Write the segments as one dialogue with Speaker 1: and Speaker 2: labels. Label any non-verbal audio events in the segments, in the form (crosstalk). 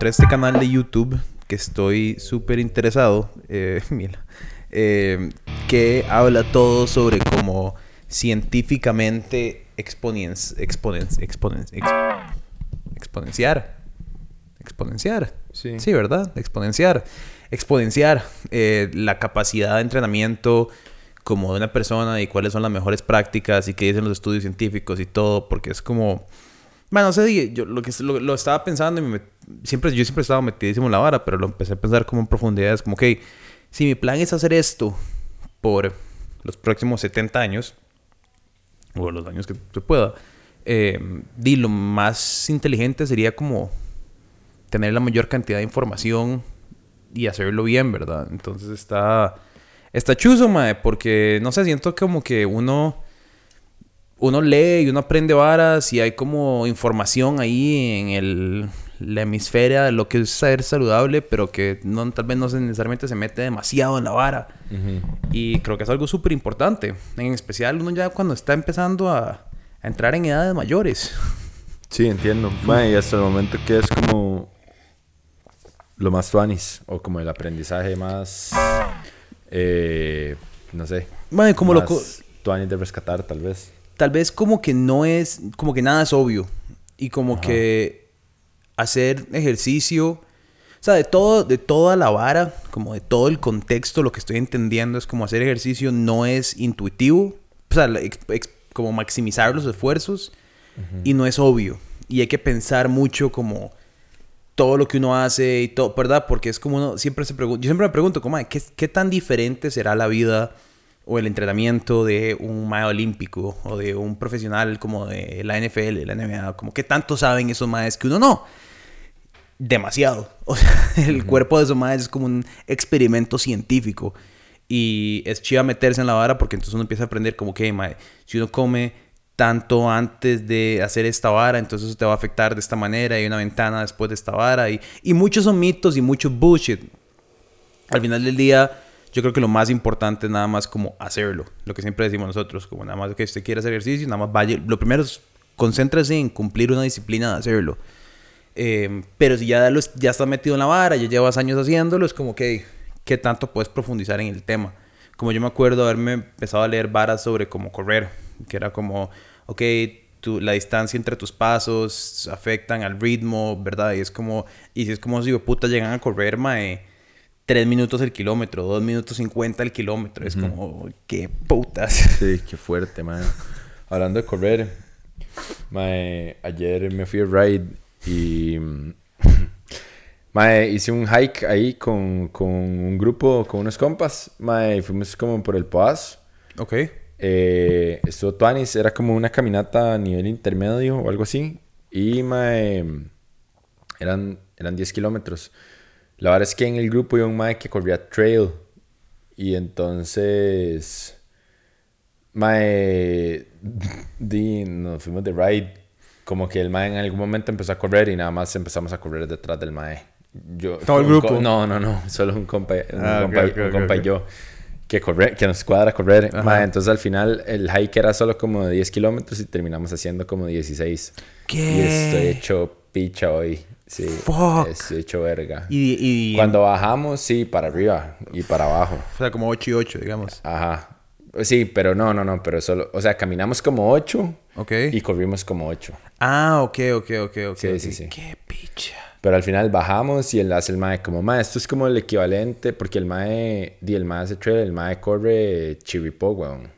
Speaker 1: encontré este canal de YouTube que estoy súper interesado, eh, (laughs) mira, eh, que habla todo sobre cómo científicamente exponen, exponen, exponen, ex- exponenciar. Exponenciar.
Speaker 2: Sí.
Speaker 1: Sí, ¿verdad? Exponenciar. Exponenciar eh, la capacidad de entrenamiento como de una persona y cuáles son las mejores prácticas y qué dicen los estudios científicos y todo, porque es como... Bueno, no sé, yo lo que lo, lo estaba pensando y me siempre, yo siempre estaba metidísimo en la vara, pero lo empecé a pensar como en profundidad. Es como, ok, si mi plan es hacer esto por los próximos 70 años, o los años que se pueda, eh, di, lo más inteligente sería como tener la mayor cantidad de información y hacerlo bien, ¿verdad? Entonces está, está chuzo, mae, porque, no sé, siento como que uno, uno lee y uno aprende varas y hay como información ahí en el, la hemisferia de lo que es ser saludable, pero que no, tal vez no se- necesariamente se mete demasiado en la vara. Y creo que es algo súper importante. En especial uno ya cuando está empezando a, a entrar en edades mayores.
Speaker 2: Sí, entiendo. Bueno, y hasta el momento que es como lo más tuanis, o como el aprendizaje más, eh, no sé,
Speaker 1: Mae, como lo
Speaker 2: más
Speaker 1: co-
Speaker 2: tuanis de rescatar tal vez.
Speaker 1: Tal vez como que no es, como que nada es obvio. Y como
Speaker 2: Ajá.
Speaker 1: que hacer ejercicio, o sea, de todo, de toda la vara, como de todo el contexto, lo que estoy entendiendo es como hacer ejercicio no es intuitivo, o sea, ex- ex- como maximizar los esfuerzos y no es obvio. Y hay que pensar mucho como todo lo que uno hace y todo, ¿verdad? Porque es como uno siempre se pregunta, yo siempre me pregunto, como, "Mae, ¿qué, ¿qué tan diferente será la vida o el entrenamiento de un mae olímpico o de un profesional como de la NFL, la NBA? Como, ¿qué tanto saben esos maes que uno no? Demasiado. (laughs) O sea, el cuerpo de esos maes es como un experimento científico. Y es chiva meterse en la vara porque entonces uno empieza a aprender como que, mae, si uno come tanto antes de hacer esta vara, entonces eso te va a afectar de esta manera, hay una ventana después de esta vara. Y, y muchos son mitos y mucho bullshit. Al final del día, yo creo que lo más importante es nada más como hacerlo. Lo que siempre decimos nosotros, como nada más que usted quiere hacer ejercicio, nada más vaya. Lo primero es concéntrese en cumplir una disciplina de hacerlo. Eh, pero si ya, lo, ya estás metido en la vara, ya llevas años haciéndolo, es como que, ¿qué tanto puedes profundizar en el tema? Como yo me acuerdo haberme empezado a leer varas sobre cómo correr, que era como, ok, tu, la distancia entre tus pasos afectan al ritmo, ¿verdad? Y es como, y si es como si puta llegan a correr, mae, 3 minutos el kilómetro, 2 minutos 50 el kilómetro, es como, qué putas.
Speaker 2: Sí, qué fuerte, man. Hablando de correr, mae, ayer me fui a ride y mm, mae, hice un hike ahí con, con un grupo, con unos compas. Mae, fuimos como por el Poaz.
Speaker 1: Ok.
Speaker 2: Eh, estuvo Tuanis, era como una caminata a nivel intermedio o algo así. Y mae, eran, eran 10 kilómetros. La verdad es que en el grupo iba un mae que corría trail. Y entonces. Mae. (laughs) Di, nos fuimos de ride. Como que el mae en algún momento empezó a correr y nada más empezamos a correr detrás del mae. Yo,
Speaker 1: ¿Todo el grupo?
Speaker 2: no, no, no. (laughs) Solo un compa, un
Speaker 1: Ah,
Speaker 2: compa, un compa y yo. Que, corre, que nos cuadra correr. Mae, entonces al final el hike era solo como de 10 kilómetros y terminamos haciendo como 16.
Speaker 1: ¿Qué?
Speaker 2: Y estoy hecho picha hoy. Sí.
Speaker 1: Fuck.
Speaker 2: Estoy hecho verga.
Speaker 1: Y, y
Speaker 2: Cuando bajamos, sí, para arriba y para abajo.
Speaker 1: o sea, como 8 y 8, digamos.
Speaker 2: Ajá. Sí, pero no, no, no, pero solo, o sea, caminamos como 8
Speaker 1: Ok.
Speaker 2: y corrimos como 8.
Speaker 1: Ah, ok, ok, ok, ok.
Speaker 2: Sí,
Speaker 1: ok.
Speaker 2: sí, sí.
Speaker 1: Qué picha.
Speaker 2: Pero al final bajamos y el hace el mae como, mae, esto es como el equivalente, porque el mae, di el mae hace trail, el mae corre chiripó, weón.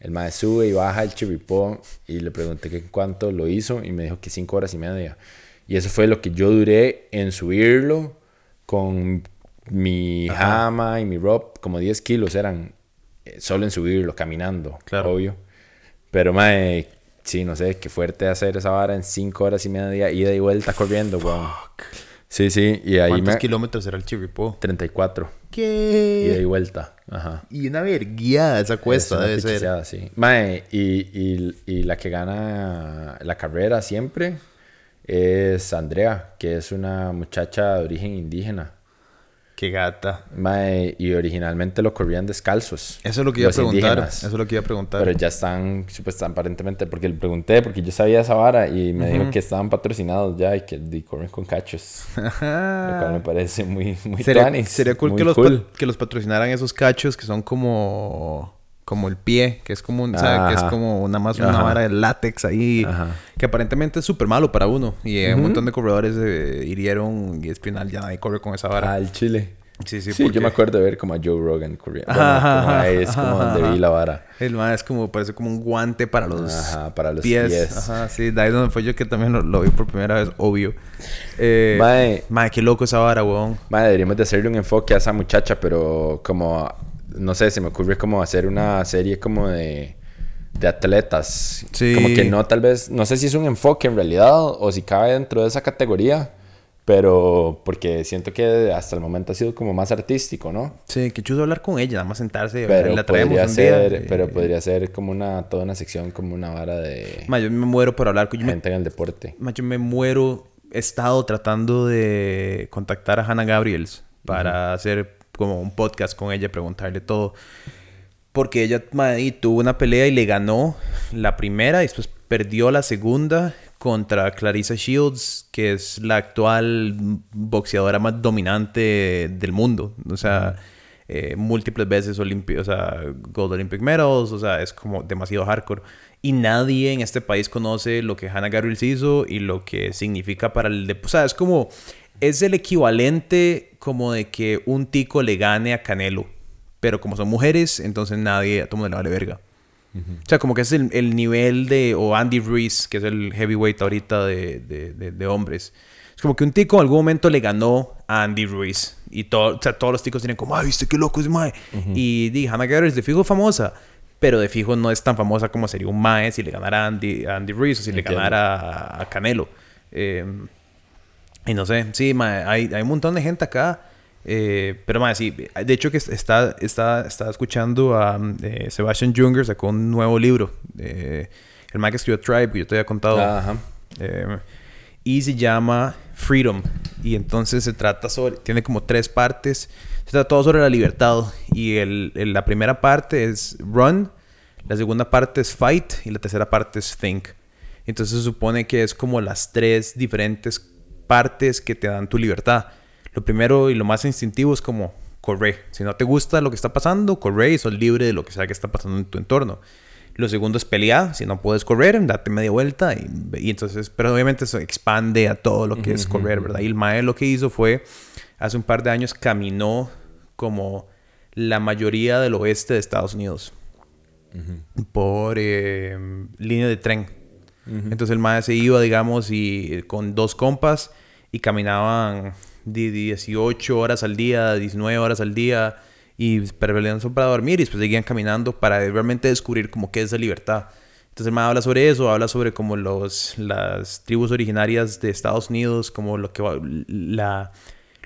Speaker 2: El mae sube y baja el chiripó y le pregunté que cuánto lo hizo y me dijo que 5 horas y media. Y eso fue lo que yo duré en subirlo con mi
Speaker 1: Ajá.
Speaker 2: jama y mi rope, como 10 kilos eran eh, solo en subirlo, caminando,
Speaker 1: Claro.
Speaker 2: obvio. Pero mae, sí, no sé, qué fuerte hacer esa vara en 5 horas y media, ida y vuelta corriendo, weón. Sí, sí, y ahí
Speaker 1: ¿Cuántos
Speaker 2: me...
Speaker 1: kilómetros era el chiripó?
Speaker 2: 34, ida y
Speaker 1: ¿Qué?
Speaker 2: vuelta, ajá.
Speaker 1: Y una verguía esa cuesta
Speaker 2: Es una
Speaker 1: debe ser.
Speaker 2: sí. Mae, y, y, y la que gana la carrera siempre es Andrea, que es una muchacha de origen indígena.
Speaker 1: Qué gata.
Speaker 2: Mae, y originalmente lo corrían descalzos.
Speaker 1: Eso es lo que iba a preguntar.
Speaker 2: indígenas.
Speaker 1: Eso es lo que iba a preguntar.
Speaker 2: Pero ya están, supuestamente, aparentemente, porque le pregunté, porque yo sabía esa vara y me dijo que estaban patrocinados ya y que y corren con cachos. (laughs) Lo cual me parece muy, muy
Speaker 1: sería,
Speaker 2: tuanis,
Speaker 1: sería cool,
Speaker 2: muy
Speaker 1: que, los
Speaker 2: cool.
Speaker 1: que los patrocinaran esos cachos que son como como el pie, que es como un, ¿sabe? que es como nada más una
Speaker 2: Ajá.
Speaker 1: vara de látex ahí,
Speaker 2: Ajá.
Speaker 1: que aparentemente es súper malo para uno. Y eh, un
Speaker 2: Ujú.
Speaker 1: montón de corredores eh, hirieron y es final ya nadie corre con esa vara.
Speaker 2: Ah, el Chile.
Speaker 1: sí, sí,
Speaker 2: Sí,
Speaker 1: porque
Speaker 2: yo me acuerdo de ver como a Joe Rogan corriendo. Bueno,
Speaker 1: Ajá,
Speaker 2: es como
Speaker 1: ajá,
Speaker 2: donde vi la vara.
Speaker 1: El es como, parece como un guante para los,
Speaker 2: Ajá, para los
Speaker 1: pies.
Speaker 2: pies.
Speaker 1: Ajá, sí, de ahí donde fue yo que también lo, lo vi por primera vez, obvio. Eh,
Speaker 2: Mae,
Speaker 1: mae, qué loco esa vara, weón.
Speaker 2: Madre, deberíamos de hacerle un enfoque a esa muchacha, pero como, no sé, se me ocurre como hacer una serie como de, de atletas.
Speaker 1: Sí.
Speaker 2: Como que no, tal vez, no sé si es un enfoque en realidad o si cabe dentro de esa categoría, pero porque siento que hasta el momento ha sido como más artístico, ¿no?
Speaker 1: Sí, qué chulo hablar con ella, nada más sentarse
Speaker 2: Pero
Speaker 1: la traemos
Speaker 2: podría
Speaker 1: un día.
Speaker 2: ser,
Speaker 1: Eh,
Speaker 2: pero podría ser como una, toda una sección, como una vara de
Speaker 1: mae, yo me muero por hablar con yo me,
Speaker 2: gente en el deporte.
Speaker 1: mae, yo me muero. He estado tratando de contactar a Hannah Gabriels para hacer como un podcast con ella, preguntarle todo. Porque ella y tuvo una pelea y le ganó la primera y después perdió la segunda contra Clarissa Shields, que es la actual boxeadora más dominante del mundo. O sea, eh, múltiples veces olimpi o sea, Gold Olympic Medals, o sea, es como demasiado hardcore. Y nadie en este país conoce lo que Hannah Gabriels hizo y lo que significa para el... dep- O sea, es como... Es el equivalente como de que un tico le gane a Canelo. Pero como son mujeres, entonces nadie, a todo mundo le vale verga. O sea, como que es el, el nivel de... O Andy Ruiz, que es el heavyweight ahorita de, de, de- de hombres. Es como que un tico en algún momento le ganó a Andy Ruiz. Y todo, o sea, todos los ticos tienen como, ay, viste qué loco es mae. Y di, Hannah Gabriels de fijo famosa. Pero de fijo no es tan famosa como sería un mae si le ganara a Andy, a Andy Ruiz o si le ganara a, a Canelo. Eh, y no sé, sí, mae, hay, hay un montón de gente acá. eh, pero mae, sí, de hecho que está, está, está escuchando a eh, Sebastian Junger, sacó un nuevo libro. eh, el que escribió Tribe, que yo te había contado.
Speaker 2: Ajá.
Speaker 1: Eh, y se llama Freedom. Y entonces se trata sobre, tiene como tres partes. Se trata todo sobre la libertad. Y el, el- la primera parte es Run, la segunda parte es Fight y la tercera parte es Think. Entonces se supone que es como las tres diferentes partes que te dan tu libertad. Lo primero y lo más instintivo es como correr. Si no te gusta lo que está pasando, corre y sos libre de lo que sea que está pasando en tu entorno. Lo segundo es pelear. Si no puedes correr, date media vuelta. Y, y entonces, pero obviamente eso expande a todo lo que es correr, ¿verdad? Y el Mae lo que hizo fue, hace un par de años caminó como la mayoría del oeste de Estados Unidos por eh, línea de tren. Entonces el mae se iba, digamos, y con dos compas y caminaban de 18 horas al día, 19 horas al día y permanecían para dormir y después seguían caminando para realmente descubrir como qué es la libertad. Entonces el habla sobre eso, habla sobre como los, las tribus originarias de Estados Unidos, como lo que, la,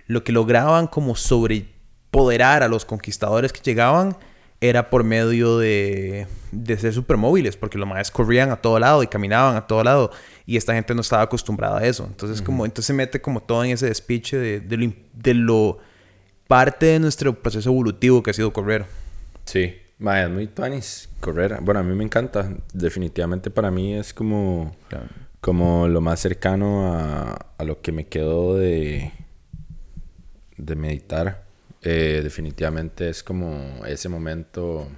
Speaker 1: lo que lograban como sobrepoderar a los conquistadores que llegaban era por medio de, de ser supermóviles, porque los maes corrían a todo lado y caminaban a todo lado, y esta gente no estaba acostumbrada a eso. Entonces, como, entonces se mete como todo en ese despiche de, de, lo, de lo parte de nuestro proceso evolutivo que ha sido correr.
Speaker 2: Sí, mae, es muy correr. Bueno, a mí me encanta. Definitivamente para mí es como, como lo más cercano a, a lo que me quedó de, de meditar. Eh, definitivamente es como ese momento.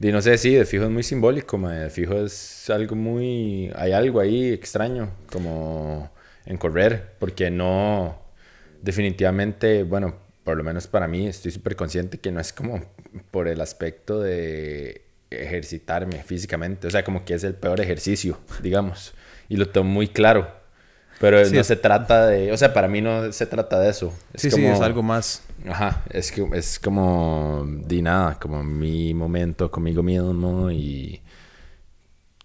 Speaker 2: Y no sé, sí, de fijo es muy simbólico, mae. de fijo es algo muy... Hay algo ahí extraño, como en correr, porque no... Definitivamente, bueno, por lo menos para mí, estoy súper consciente que no es como por el aspecto de ejercitarme físicamente, o sea, como que es el peor ejercicio, digamos, y lo tengo muy claro. Pero
Speaker 1: Sí,
Speaker 2: no
Speaker 1: es-
Speaker 2: se trata de, o sea, para mí no se trata de eso. Es
Speaker 1: sí, sí,
Speaker 2: como-
Speaker 1: es algo más.
Speaker 2: Ajá, es que es como di nada, como mi momento conmigo mismo y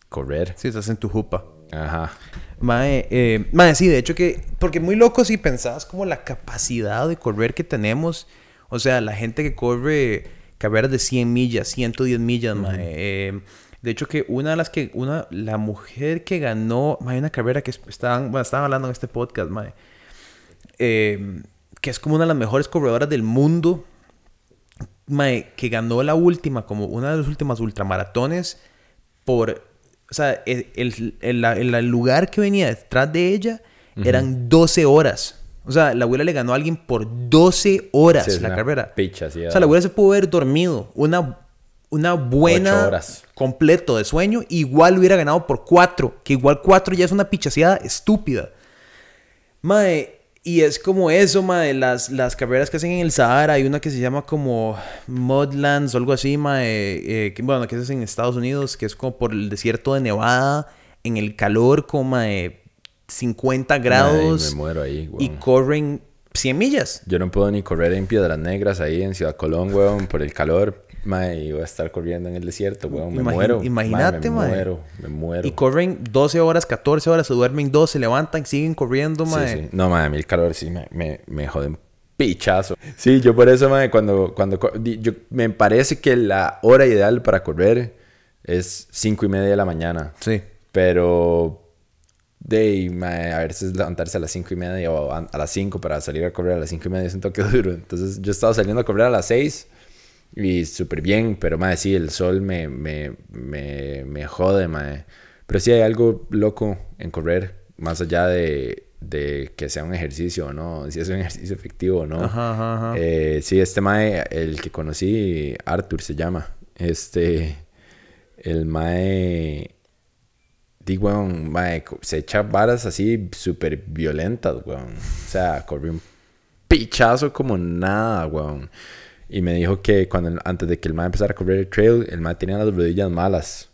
Speaker 2: correr.
Speaker 1: Sí, estás en tu jupa.
Speaker 2: Ajá.
Speaker 1: Mae, eh, mae, sí, de hecho que... Porque muy loco si pensabas como la capacidad de correr que tenemos. O sea, la gente que corre carreras de 100 millas, 110 millas, mae. Eh, de hecho que una de las que... Una, la mujer que ganó... Mae, una carrera que estaban, bueno, estaban hablando en este podcast, mae. eh, que es como una de las mejores corredoras del mundo, mae, que ganó la última, como una de las últimas ultramaratones, por, o sea, el, el, el- el lugar que venía detrás de ella eran 12 horas. O sea, la abuela le ganó a alguien por 12 horas
Speaker 2: Sí,
Speaker 1: la carrera.
Speaker 2: picha, sí,
Speaker 1: o sea, la abuela se pudo haber dormido una, una buena
Speaker 2: horas.
Speaker 1: completo de sueño, igual hubiera ganado por 4, que igual 4 ya es una pichaseada estúpida. Mae, y es como eso, mae, las, las carreras que hacen en el Sahara, hay una que se llama como Mudlands o algo así, mae, eh, que, bueno, que es en Estados Unidos, que es como por el desierto de Nevada, en el calor como mae, 50 grados,
Speaker 2: Ay, me muero ahí,
Speaker 1: y corren 100 millas.
Speaker 2: Yo no puedo ni correr en Piedras Negras ahí en Ciudad Colón, weón, por el calor. Mae, y voy a estar corriendo en el desierto, weón. Me muero.
Speaker 1: imagínate,
Speaker 2: mae.
Speaker 1: mae.
Speaker 2: Me muero, me muero.
Speaker 1: Y corren 12 horas, 14 horas, se duermen 2, se levantan, siguen corriendo,
Speaker 2: Sí,
Speaker 1: mae.
Speaker 2: sí. No, mae, a mí el calor sí me, me, me jode un pichazo. Sí, yo por eso, mae, cuando, cuando yo, me parece que la hora ideal para correr es cinco y media de la mañana.
Speaker 1: Sí.
Speaker 2: Pero de mae, a veces levantarse a las cinco y media o a, a las 5 para salir a correr a las cinco y media es un toque (laughs) duro. Entonces yo estaba saliendo a correr a las 6 y súper bien, pero mae, sí, el sol me, me, me, me jode, mae. Pero sí hay algo loco en correr, más allá de, de que sea un ejercicio o no, si es un ejercicio efectivo o no.
Speaker 1: Ajá, ajá, ajá.
Speaker 2: Eh, sí, este mae, el que conocí, Arthur se llama. Este, el mae, digo, weón, mae, se echa varas así súper violentas, weón. O sea, corrió un pichazo como nada, weón. Y me dijo que cuando, antes de que el mae empezara a correr el trail, el mae tenía las rodillas malas.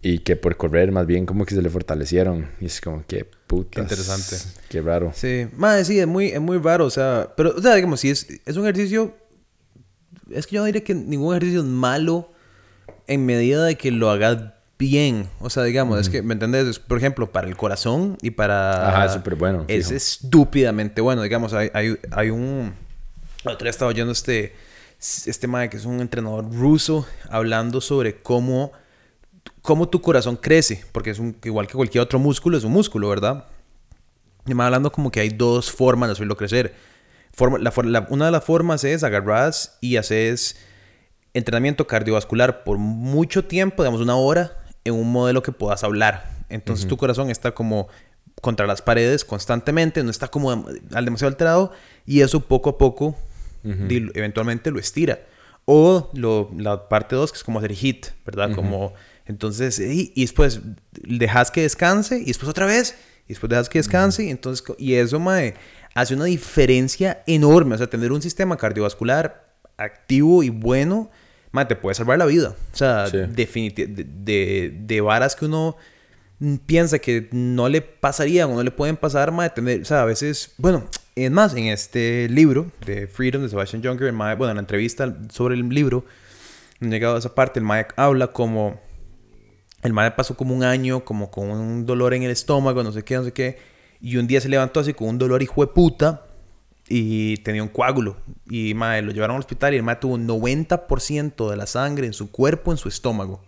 Speaker 2: Y que por correr más bien como que se le fortalecieron. Y es como que putas.
Speaker 1: interesante.
Speaker 2: Qué raro.
Speaker 1: Sí, madre, sí, es muy, es muy raro, o sea, pero, o sea, digamos, si es, es un ejercicio, es que yo no diría que ningún ejercicio es malo en medida de que lo hagas bien, o sea, digamos, es que, ¿me entiendes? Es, Por ejemplo, para el corazón y para...
Speaker 2: Ajá, es súper bueno,
Speaker 1: Es
Speaker 2: fijo.
Speaker 1: estúpidamente bueno, digamos, hay, hay, hay un... Día estaba oyendo este, este madre que es un entrenador ruso hablando sobre cómo, cómo tu corazón crece, porque es un, igual que cualquier otro músculo, es un músculo, ¿verdad? Y me hablando como que hay dos formas de hacerlo crecer. Forma, la, la- una de las formas es agarras y haces entrenamiento cardiovascular por mucho tiempo, digamos una hora, en un modelo que puedas hablar. Entonces tu corazón está como contra las paredes constantemente, no está como al demasiado alterado y eso poco a poco eventualmente lo estira. O lo, la parte 2, que es como hacer hit, ¿verdad? Como, entonces, y, y después dejas que descanse y después otra vez, y después dejas que descanse y entonces, y eso, mae, hace una diferencia enorme. O sea, tener un sistema cardiovascular activo y bueno, te puede salvar la vida. O sea,
Speaker 2: Sí.
Speaker 1: de, de, de varas que uno piensa que no le pasarían o no le pueden pasar, mae, tener, o sea, a veces, bueno, es más, en este libro de Freedom de Sebastian Juncker, el mae, bueno, en la entrevista sobre el libro, llegado a esa parte, el mae habla como el mae pasó como un año como con un dolor en el estómago, no sé qué, no sé qué, y un día se levantó así con un dolor hijo de puta y tenía un coágulo y mae, lo llevaron al hospital y el mae tuvo un 90% de la sangre en su cuerpo en su estómago.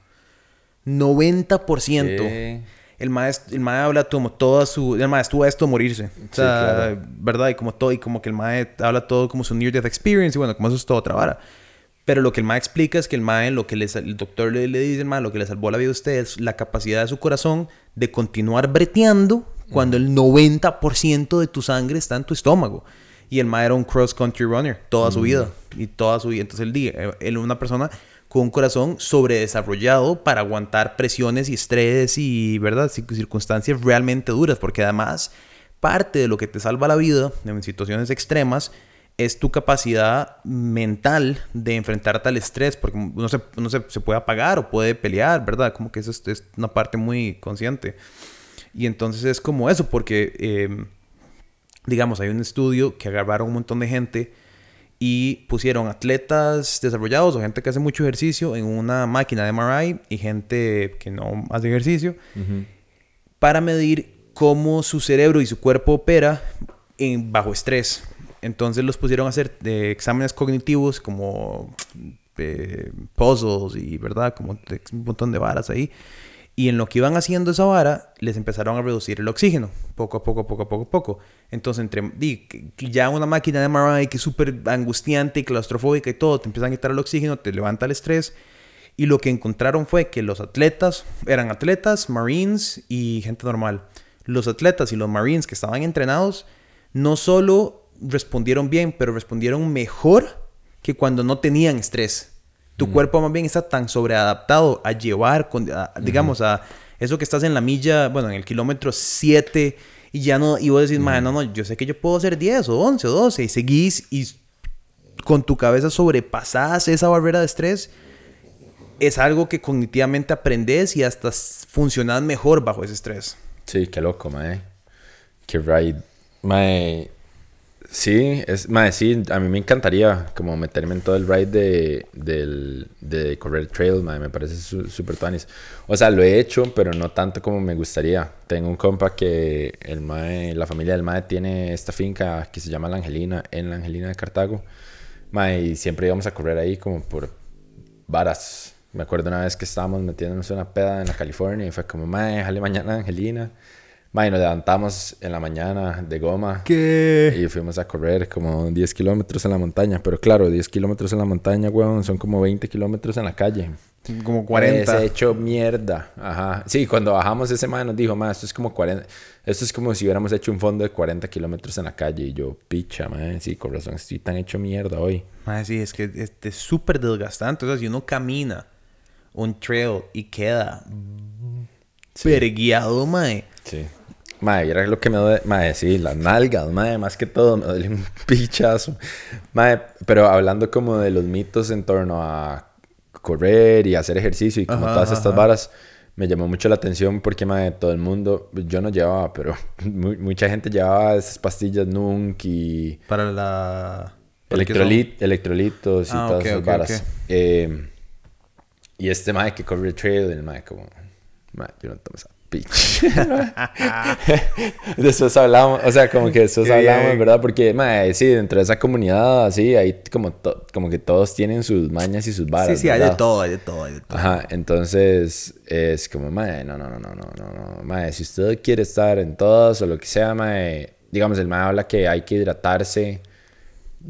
Speaker 1: 90%.
Speaker 2: ¿Qué?
Speaker 1: El maestro, el mae habla como toda su... El mae estuvo a esto de morirse. O sea,
Speaker 2: claro.
Speaker 1: ¿verdad? Y como todo... Y como que el mae habla todo como su near death experience. Y bueno, como eso es todo otra vara. Pero lo que el mae explica es que el mae, lo que le sal- el doctor le, le dice, el mae, lo que le salvó la vida a usted es la capacidad de su corazón de continuar breteando cuando el 90% de tu sangre está en tu estómago. Y el mae era un cross country runner toda su vida. Y toda su vida. Entonces él, di- él era una persona con un corazón sobredesarrollado para aguantar presiones y estrés y, ¿verdad? Cir- Circunstancias realmente duras. Porque además, parte de lo que te salva la vida en situaciones extremas es tu capacidad mental de enfrentarte al estrés, porque uno se, uno se, se puede apagar o puede pelear, ¿verdad? Como que eso es, es una parte muy consciente. Y entonces es como eso, porque, eh, digamos, hay un estudio que agarraron un montón de gente y pusieron atletas desarrollados o gente que hace mucho ejercicio en una máquina de MRI y gente que no hace ejercicio para medir cómo su cerebro y su cuerpo opera en bajo estrés. Entonces los pusieron a hacer eh, exámenes cognitivos como eh, puzzles y, ¿verdad? Como un montón de varas ahí. Y en lo que iban haciendo esa vara, les empezaron a reducir el oxígeno, poco a poco, poco a poco, poco. Entonces, entre ya una máquina de MRI que es súper angustiante y claustrofóbica y todo, te empiezan a quitar el oxígeno, te levanta el estrés. Y lo que encontraron fue que los atletas eran atletas, marines y gente normal. Los atletas y los marines que estaban entrenados no solo respondieron bien, pero respondieron mejor que cuando no tenían estrés. Tu cuerpo más bien está tan sobreadaptado a llevar, con, digamos, a eso que estás en la milla, bueno, en el kilómetro 7 y ya no, y vos decís, no, no, yo sé que yo puedo hacer 10 o 11 o 12 y seguís y con tu cabeza sobrepasás esa barrera de estrés, es algo que cognitivamente aprendes y hasta funcionas mejor bajo ese estrés.
Speaker 2: Sí, qué loco, mae. Qué ride. Mae, Sí, es, más sí, a mí me encantaría como meterme en todo el ride de, del, de correr trail, me parece súper tuanis. O sea, lo he hecho, pero no tanto como me gustaría. Tengo un compa que el mae, la familia del mae tiene esta finca que se llama La Angelina, en La Angelina de Cartago. Mae, y siempre íbamos a correr ahí como por varas. Me acuerdo una vez que estábamos metiéndonos una peda en la California y fue como, mae, déjale mañana a Angelina. Mae, nos levantamos en la mañana de goma.
Speaker 1: ¿Qué?
Speaker 2: Y fuimos a correr como 10 kilómetros en la montaña. Pero claro, 10 kilómetros en la montaña, weón, son como 20 kilómetros en la calle.
Speaker 1: Como 40.
Speaker 2: Se hecho mierda. Ajá. Sí, cuando bajamos ese mae nos dijo, mae, esto es como 40. Esto es como si hubiéramos hecho un fondo de 40 kilómetros en la calle. Y yo, picha, mae, sí, con razón, estoy tan hecho mierda hoy.
Speaker 1: Mae, sí, es que es súper desgastante. O sea, si uno camina un trail y queda sí. perguiado, mae.
Speaker 2: Sí. Madre, era lo que me duele. Madre, sí, las nalgas, madre, más que todo, me duele un (laughs) pichazo. Madre, pero hablando como de los mitos en torno a correr y hacer ejercicio y como todas estas varas, me llamó mucho la atención porque, madre, todo el mundo, yo no llevaba, pero (laughs) mucha gente llevaba esas pastillas Nunk y.
Speaker 1: Para la.
Speaker 2: Electrolit, electrolitos y ah, todas esas varas. Eh, y este madre que corre trail, el madre como. Madre, yo no tomo esa bitch. (laughs) después hablamos, o sea, como que después hablamos, ¿verdad? Porque, madre, sí, dentro de esa comunidad, así, ahí como, como que todos tienen sus mañas y sus varas.
Speaker 1: Sí, sí, hay de todo, hay de todo, hay de todo.
Speaker 2: Ajá, entonces es como, madre, no, no, no, no, no, no, no, madre, si usted quiere estar en todas o lo que sea, madre, digamos, el madre habla que hay que hidratarse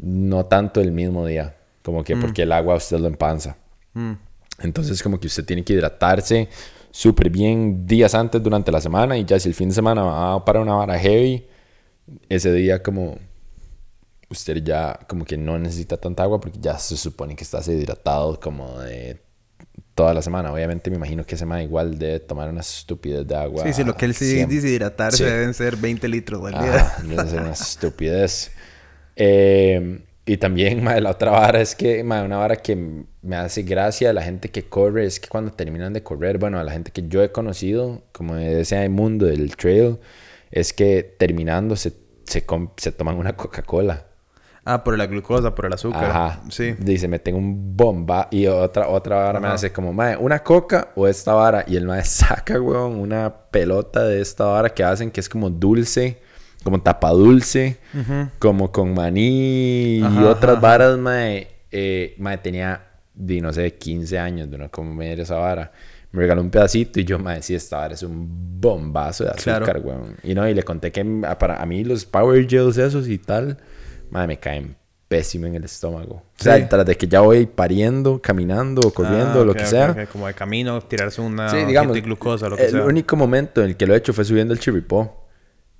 Speaker 2: no tanto el mismo día, como que mm. porque el agua usted lo empanza. Mm. Entonces, como que usted tiene que hidratarse súper bien días antes durante la semana y ya si el fin de semana va para una vara heavy, ese día como usted ya como que no necesita tanta agua porque ya se supone que está hidratado como de toda la semana. Obviamente me imagino que ese man igual de tomar una estupidez de agua.
Speaker 1: Sí, sí, lo que él se dice hidratarse deben ser 20 litros al día.
Speaker 2: deben ser una (laughs) estupidez. Eh, y también, (laughs) madre, la otra vara es que, madre, una vara que me hace gracia a la gente que corre es que cuando terminan de correr, bueno, a la gente que yo he conocido, como de ese mundo del trail, es que terminando se, se, se toman una Coca-Cola.
Speaker 1: Ah, por la glucosa, por el azúcar. Ajá. Sí.
Speaker 2: Dice, meten un bomba. Y otra, otra vara me hace como, madre, ¿una coca o esta vara? Y el madre (laughs) saca, weón, una pelota de esta vara que hacen que es como dulce como tapa dulce, como con maní y otras varas, mae. Eh, mae, tenía, di, no sé, 15 años de como media esa vara. Me regaló un pedacito y yo, mae, sí, esta vara es un bombazo de azúcar, weón. Y no, y le conté que para a mí los Power Gels esos y tal, mae, me caen pésimo en el estómago. O sea, tras de que ya voy pariendo, caminando o corriendo, ah, lo que sea.
Speaker 1: Como de camino, tirarse una sí, digamos, de glucosa, lo que
Speaker 2: el sea. El único momento en el que lo he hecho fue subiendo el chiripó.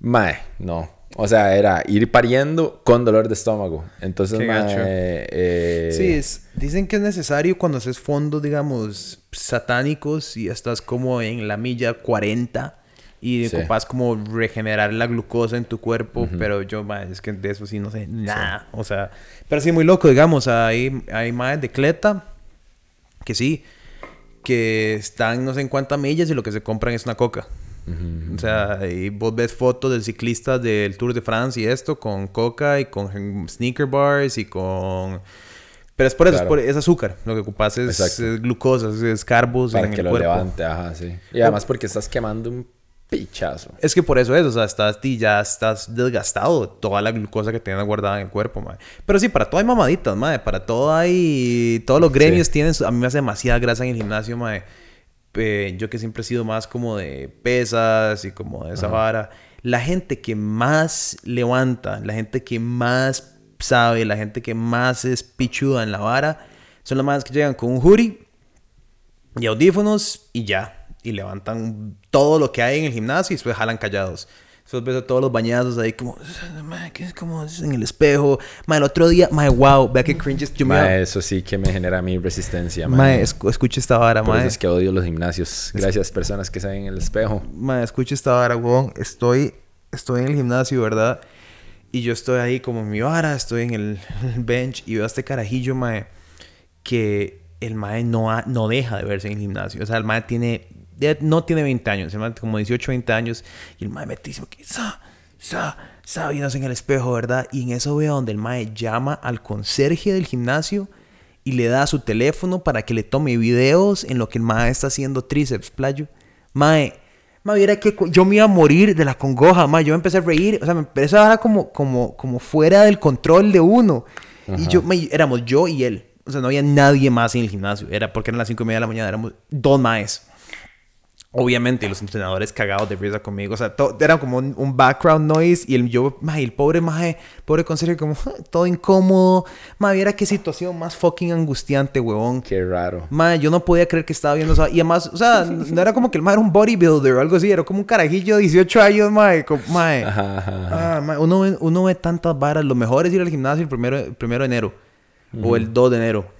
Speaker 2: Mae, no. O sea, era ir pariendo con dolor de estómago. Entonces, mae, eh,
Speaker 1: Sí, es, dicen que es necesario cuando haces fondos, digamos, satánicos y estás como en la milla 40 y sí. ocupas como regenerar la glucosa en tu cuerpo, pero yo, mae, es que de eso sí no sé nada. O sea, pero sí, muy loco, digamos, hay, hay más de cleta que sí, que están no sé en cuántas millas y lo que se compran es una coca. O sea, y vos ves fotos de ciclistas del Tour de France y esto con coca y con sneaker bars y con... Pero es por eso, es, azúcar. Lo que ocupas es, glucosa, es, carbos
Speaker 2: Para que lo levante, ajá, sí. Y además porque estás quemando un pichazo.
Speaker 1: Es que por eso es, o sea, estás, ya estás desgastado toda la glucosa que tienes guardada en el cuerpo, madre. Pero sí, para todo hay mamaditas, madre. Para todo hay... Todos los gremios tienen... A mí me hace demasiada grasa en el gimnasio, madre eh, yo que siempre he sido más como de pesas y como de esa vara, la gente que más levanta, la gente que más sabe, la gente que más es pichuda en la vara, son las más que llegan con un hoodie y audífonos y ya. Y levantan todo lo que hay en el gimnasio y después jalan callados. Después ves a todos los bañados ahí como, ¿qué es como en el espejo? Ma, el otro día, ma, wow, vea que cringe yo
Speaker 2: ma, eso sí que me genera mi resistencia,
Speaker 1: ma. ma escucha esta vara,
Speaker 2: Por Eso es que odio los gimnasios. Gracias, personas que saben en el espejo.
Speaker 1: Ma, escucha esta vara, weón. Estoy, estoy en el gimnasio, ¿verdad? Y yo estoy ahí como en mi vara, estoy en el (laughs) bench y veo a este carajillo, ma, que el mae no, no deja de verse en el gimnasio. O sea, el mae tiene, no tiene 20 años, mae como 18, 20 años. Y el mae metísimo que, sa, sa, sa, viéndose en el espejo, ¿verdad? Y en eso veo donde el mae llama al conserje del gimnasio y le da su teléfono para que le tome videos en lo que el mae está haciendo tríceps, playo. Mae, mae, viera que yo me iba a morir de la congoja, mae. Yo me empecé a reír, o sea, me empecé a dar como, como, como fuera del control de uno. Y yo, éramos yo y él. O sea, no había nadie más en el gimnasio. Era porque eran las 5 y media de la mañana, éramos dos más. Obviamente, los entrenadores cagados de risa conmigo. O sea, todo, era como un, background noise. Y el yo, mae, el pobre mae, pobre conserje, como (laughs) todo incómodo. Mae, viera qué situación más fucking angustiante, huevón.
Speaker 2: Qué raro.
Speaker 1: Mae, yo no podía creer que estaba viendo eso. Y además, o sea, (laughs) no era como que el mae era un bodybuilder o algo así. Era como un carajillo de 18 años, mae. Como, mae. Ah, mae. Uno, ve, uno ve tantas varas. Lo mejor es ir al gimnasio el primero, el primero de enero o el 2 de enero.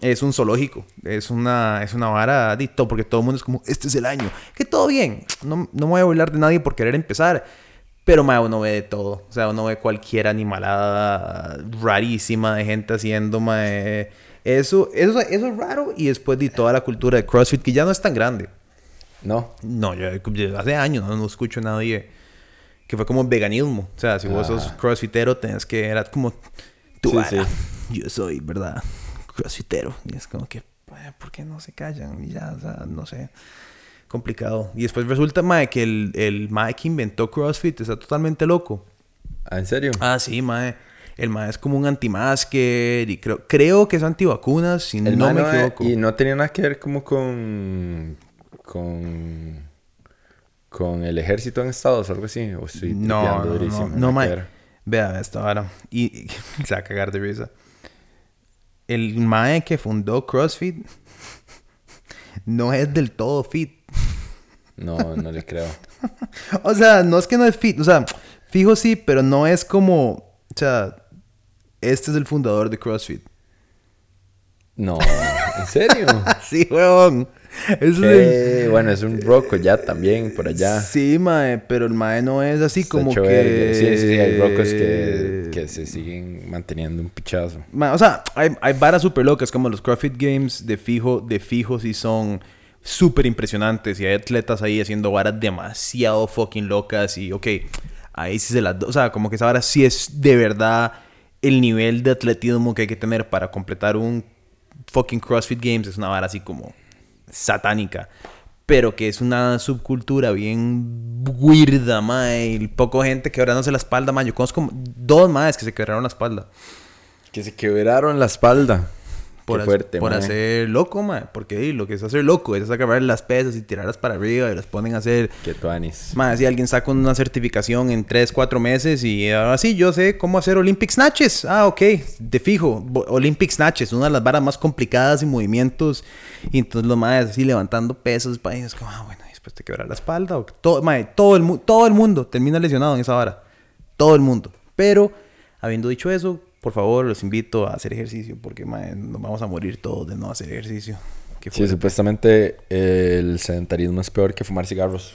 Speaker 1: Es un zoológico, es una, es una vara adicto porque todo el mundo es como, este es el año. Que todo bien, no, no me voy a hablar de nadie por querer empezar, pero ma, uno ve de todo. O sea, uno ve cualquier animalada rarísima de gente haciendo, ma, eso, eso, eso es raro. Y después de toda la cultura de CrossFit, que ya no es tan grande.
Speaker 2: No.
Speaker 1: No, yo, hace años no, escucho a nadie que fue como veganismo. O sea, si vos sos ah. crossfitero, tenés que, era como tu sí, (laughs) yo soy, ¿verdad? Crossfitero. Y es como que, ¿por qué no se callan? Y ya, o sea, no sé. Complicado. Y después resulta, mae, que el, el mae que inventó CrossFit está totalmente loco.
Speaker 2: ¿Ah, en serio?
Speaker 1: Ah, sí, mae. El mae es como un anti-masker y creo, creo que es antivacunas, si no me equivoco.
Speaker 2: Y no tenía nada que ver como con... con... con el ejército en Estados algo así. O estoy
Speaker 1: no, no, no, no, mae. Vea, esta ahora. Y, (laughs) se va a cagar de risa el mae que fundó CrossFit (laughs) no es del todo fit.
Speaker 2: No, no le creo. (laughs)
Speaker 1: o sea, no es que no es fit. O sea, fijo sí, pero no es como. O sea, este es el fundador de CrossFit.
Speaker 2: No, ¿en serio? (laughs)
Speaker 1: sí, weón.
Speaker 2: Es Bueno, es un roco ya también por allá.
Speaker 1: Sí, mae, pero el mae no es así como que...
Speaker 2: Sí, sí, sí, hay rocos que, que se siguen manteniendo un pichazo.
Speaker 1: o sea, hay, hay varas súper locas como los CrossFit Games de fijo, de fijo sí son súper impresionantes y hay atletas ahí haciendo varas demasiado fucking locas y ok, ahí sí se las... O sea, como que esa vara sí es de verdad el nivel de atletismo que hay que tener para completar un fucking CrossFit Games es una vara así como satánica. Pero que es una subcultura bien weirda, mae. Poco gente quebrándose la espalda, mae. Yo conozco dos maes que se quebraron la espalda.
Speaker 2: Que se quebraron la espalda.
Speaker 1: Por, fuerte, por hacer loco, mae. Porque lo que es hacer loco es sacar las pesas y tirarlas para arriba y las ponen a hacer.
Speaker 2: Que tuanis.
Speaker 1: Mae, si alguien saca una certificación en 3, 4 meses y ahora sí, yo sé cómo hacer Olympic Snatches. Ah, ok, de fijo. Olympic Snatches, una de las varas más complicadas y movimientos. Y entonces los maes así levantando pesos, y es como, ah, bueno, después te quebrar la espalda. O todo, mae, todo, el, todo el mundo termina lesionado en esa vara. Todo el mundo. Pero, habiendo dicho eso, por favor, los invito a hacer ejercicio porque nos vamos a morir todos de no hacer ejercicio.
Speaker 2: Sí, supuestamente el sedentarismo es peor que fumar cigarros.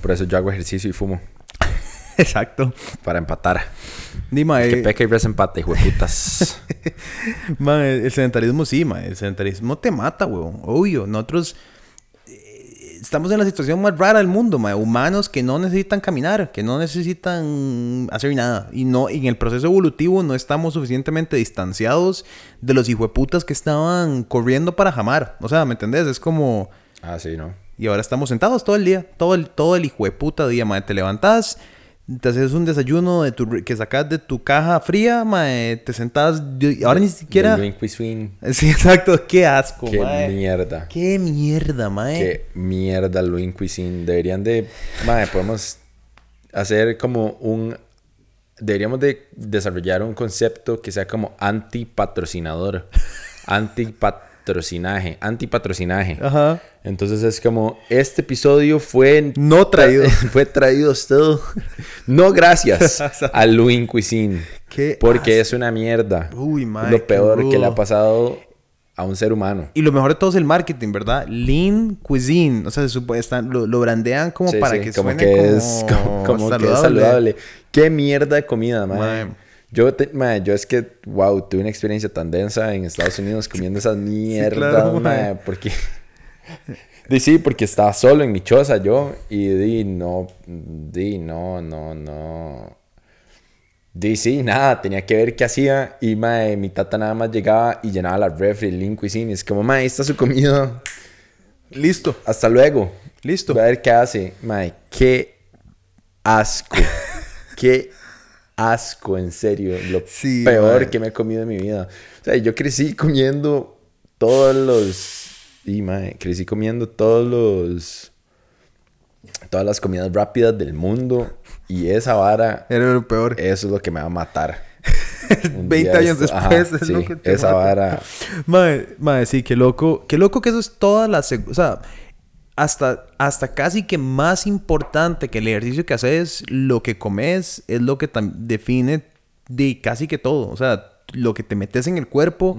Speaker 2: Por eso yo hago ejercicio y fumo. (laughs)
Speaker 1: Exacto.
Speaker 2: Para empatar.
Speaker 1: Dime,
Speaker 2: que peca y res empate, hijo de putas. (laughs)
Speaker 1: el sedentarismo sí, ma. El sedentarismo te mata, weón. Obvio. Nosotros estamos en la situación más rara del mundo, ma, humanos que no necesitan caminar, que no necesitan hacer nada. Y no, en el proceso evolutivo no estamos suficientemente distanciados de los hijueputas que estaban corriendo para jamar. O sea, ¿me entendés? Es como.
Speaker 2: Ah, sí, ¿no?
Speaker 1: Y ahora estamos sentados todo el día, todo el, todo el hijueputa día, ma. Te levantás, te haces un desayuno de tu, que sacas de tu caja fría, mae, te sentás, ahora ni siquiera...
Speaker 2: Lean Cuisine. (laughs)
Speaker 1: Sí, exacto, qué asco,
Speaker 2: Qué
Speaker 1: mae.
Speaker 2: mierda.
Speaker 1: Qué mierda, mae.
Speaker 2: Qué mierda Lean Cuisine. Deberían de... Madre, podemos hacer como un... Deberíamos de desarrollar un concepto que sea como anti-patrocinador. (laughs) Anti-patrocinaje. Anti-patrocinaje.
Speaker 1: Ajá.
Speaker 2: Entonces es como, este episodio fue...
Speaker 1: No traído. (laughs)
Speaker 2: fue traído usted. No gracias (laughs) a Lean Cuisine.
Speaker 1: Qué
Speaker 2: Porque es una mierda.
Speaker 1: Uy, mae,
Speaker 2: Lo peor que le ha pasado a un ser humano.
Speaker 1: Y lo mejor de todo es el marketing, ¿verdad? Lean Cuisine. O sea, se supone, están, lo, lo brandean como
Speaker 2: Sí,
Speaker 1: para
Speaker 2: sí,
Speaker 1: que
Speaker 2: como
Speaker 1: suene
Speaker 2: que
Speaker 1: como,
Speaker 2: es (laughs) como, como que es saludable. Qué mierda de comida, mae.
Speaker 1: Mae.
Speaker 2: Yo, te- mae, yo es que, wow, tuve una experiencia tan densa en Estados Unidos comiendo esas mierdas,
Speaker 1: claro,
Speaker 2: mae,
Speaker 1: mae.
Speaker 2: porque... (laughs) Di sí, porque estaba solo en mi choza yo y di no, di no, no, no. Di sí, nada, tenía que ver qué hacía y mae, mi tata nada más llegaba y llenaba la refri, el Cuisine, y es como, mae, esta es su comida,
Speaker 1: Listo.
Speaker 2: hasta luego.
Speaker 1: Listo.
Speaker 2: Voy a ver qué hace. Mae, qué asco. (laughs) qué asco, en serio. Lo
Speaker 1: Sí,
Speaker 2: peor
Speaker 1: mae.
Speaker 2: que me he comido en mi vida. O sea, yo crecí comiendo todos los... Y, mae, crecí comiendo todos los... Todas las comidas rápidas del mundo. Y esa vara,
Speaker 1: Era lo peor.
Speaker 2: eso es lo que me va a matar. (laughs) Un
Speaker 1: 20
Speaker 2: día
Speaker 1: años
Speaker 2: esto-
Speaker 1: después
Speaker 2: ajá,
Speaker 1: es
Speaker 2: sí,
Speaker 1: lo que te
Speaker 2: Esa
Speaker 1: mata.
Speaker 2: vara...
Speaker 1: Madre, madre, sí, qué loco. Qué loco que eso es toda la... O sea, hasta, hasta casi que más importante que el ejercicio que haces, lo que comes es lo que define de casi que todo. O sea, lo que te metes en el cuerpo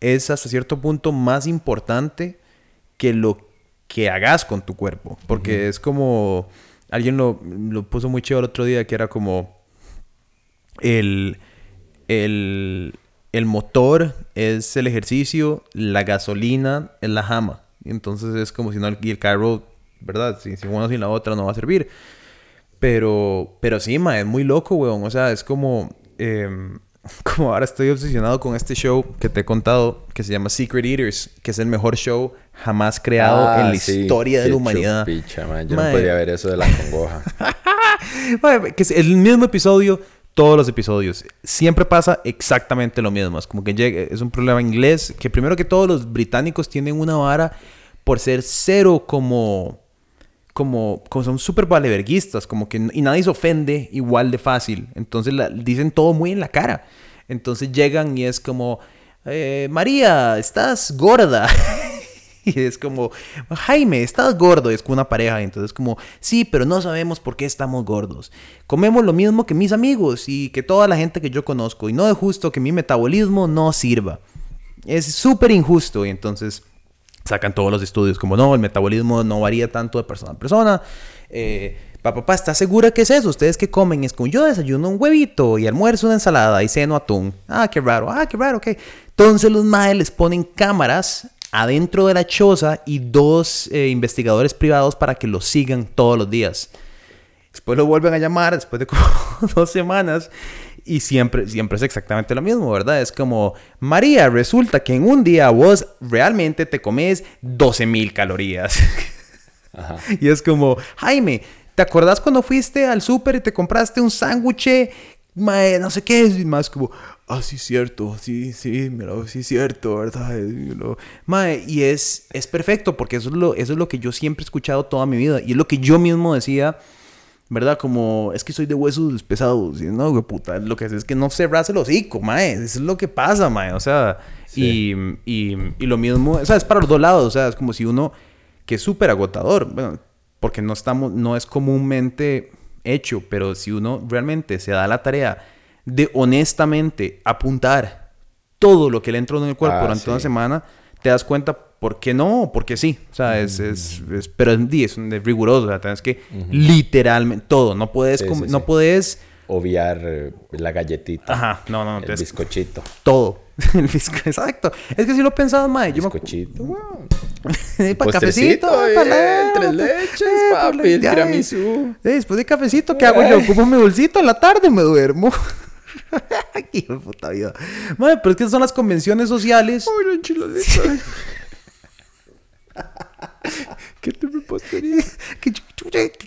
Speaker 1: es hasta cierto punto más importante que lo que hagas con tu cuerpo. Porque es como... Alguien lo, lo puso muy chido el otro día que era como el, el, el motor es el ejercicio, la gasolina es la jama. Entonces es como si no, y el carro, ¿verdad? Si, si uno sin la otra no va a servir. Pero, pero sí, ma, es muy loco, weón. O sea, es como, em, (laughs) como ahora estoy obsesionado con este show que te he contado, que se llama Secret Eaters, que es el mejor show jamás creado
Speaker 2: Ah,
Speaker 1: en la
Speaker 2: sí,
Speaker 1: historia de la humanidad.
Speaker 2: chupicha, mae. Yo no podría ver eso de la congoja. (laughs)
Speaker 1: Que es el mismo episodio, todos los episodios. Siempre pasa exactamente lo mismo. Es como que llega, es un problema inglés. Que primero que todo, los británicos tienen una vara por ser cero como. Como, como son súper valeverguistas, como que y nadie se ofende igual de fácil. Entonces dicen todo muy en la cara. Entonces llegan y es como, eh, María, estás gorda. (laughs) (laughs) Y es como, Jaime, estás gordo. Es como una pareja. Entonces como, sí, pero no sabemos por qué estamos gordos. Comemos lo mismo que mis amigos y que toda la gente que yo conozco. Y no es justo que mi metabolismo no sirva. Es súper injusto. Y entonces sacan todos los estudios como, no, el metabolismo no varía tanto de persona a persona. Eh, pa, papá, ¿estás segura que es eso? ¿Ustedes qué comen? Es como, yo desayuno un huevito y almuerzo una ensalada y ceno atún. Ah, qué raro. Ah, qué raro, ok. Entonces los maes les ponen cámaras adentro de la choza y dos eh, investigadores privados para que los sigan todos los días. Después lo vuelven a llamar después de como (laughs) dos semanas y siempre, siempre es exactamente lo mismo, ¿verdad? Es como, María, resulta que en un día vos realmente te comes 12 mil calorías.
Speaker 2: Ajá. (laughs)
Speaker 1: y es como, Jaime, ¿te acordás cuando fuiste al súper y te compraste un sándwich? No sé qué, y más como, ah, sí, cierto, sí, sí, mira, sí, cierto, ¿verdad? Mae, y es, es perfecto porque eso es, lo, eso es lo que yo siempre he escuchado toda mi vida y es lo que yo mismo decía. ¿Verdad? Como, es que soy de huesos pesados. Y no, güey, puta, lo que hace es que no cerras el hocico, mae. Eso es lo que pasa, mae. O sea,
Speaker 2: Sí.
Speaker 1: y, y, y lo mismo, o sea, es para los dos lados. O sea, es como si uno, que es súper agotador, bueno, porque no estamos, no es comúnmente hecho, pero si uno realmente se da la tarea de honestamente apuntar todo lo que le entra en el cuerpo
Speaker 2: Ah,
Speaker 1: durante
Speaker 2: sí.
Speaker 1: una semana, te das cuenta por qué no o por qué sí. O sea, es, es, es- pero es, es, un- es riguroso. O sea, tienes que literalmente todo. No puedes,
Speaker 2: Sí,
Speaker 1: no puedes,
Speaker 2: Obviar eh, la galletita.
Speaker 1: ajá, no, no, no,
Speaker 2: el bizcochito.
Speaker 1: todo. (laughs) El Exacto. Es que si lo pensaba, mae, yo me
Speaker 2: Bizcochito. wow. (laughs)
Speaker 1: para cafecito,
Speaker 2: eh,
Speaker 1: para
Speaker 2: tres leches, papi, el tiramisú.
Speaker 1: Sí, después de cafecito, ¿qué hago yo? Como mi bolsito en la tarde me duermo. (laughs) (laughs) De puta vida. Madre, pero es que son las convenciones sociales.
Speaker 2: Uy, la enchiladita. (laughs) ¿Qué te repostería? (laughs)
Speaker 1: que,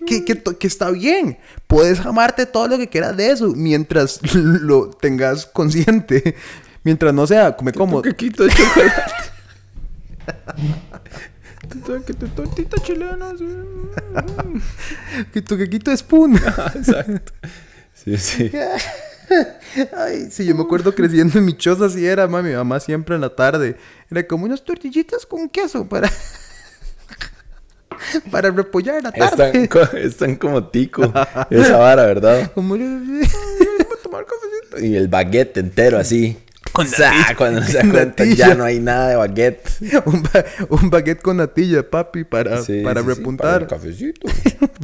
Speaker 1: que, que, que, está bien. Puedes amarte todo lo que quieras de eso mientras lo tengas consciente. Mientras no sea, come como.
Speaker 2: quito de chocolate. que tu tortita chilena.
Speaker 1: Que tu quequito de spoon.
Speaker 2: Exacto. Sí, sí. (laughs)
Speaker 1: Ay, sí, yo me acuerdo creciendo en mi choza así era, mami, mi mamá siempre en la tarde. Era como unas tortillitas con queso para... (laughs) para repollar la tarde. (laughs)
Speaker 2: están como tico. Esa vara, ¿verdad?
Speaker 1: Como...
Speaker 2: Y el baguette entero así.
Speaker 1: Con
Speaker 2: Sa-
Speaker 1: natilla.
Speaker 2: Cuando se da cuenta ya no hay nada de baguette.
Speaker 1: un, ba- un baguette con natilla, papi, para,
Speaker 2: Sí,
Speaker 1: para
Speaker 2: sí, sí,
Speaker 1: repuntar.
Speaker 2: para el cafecito.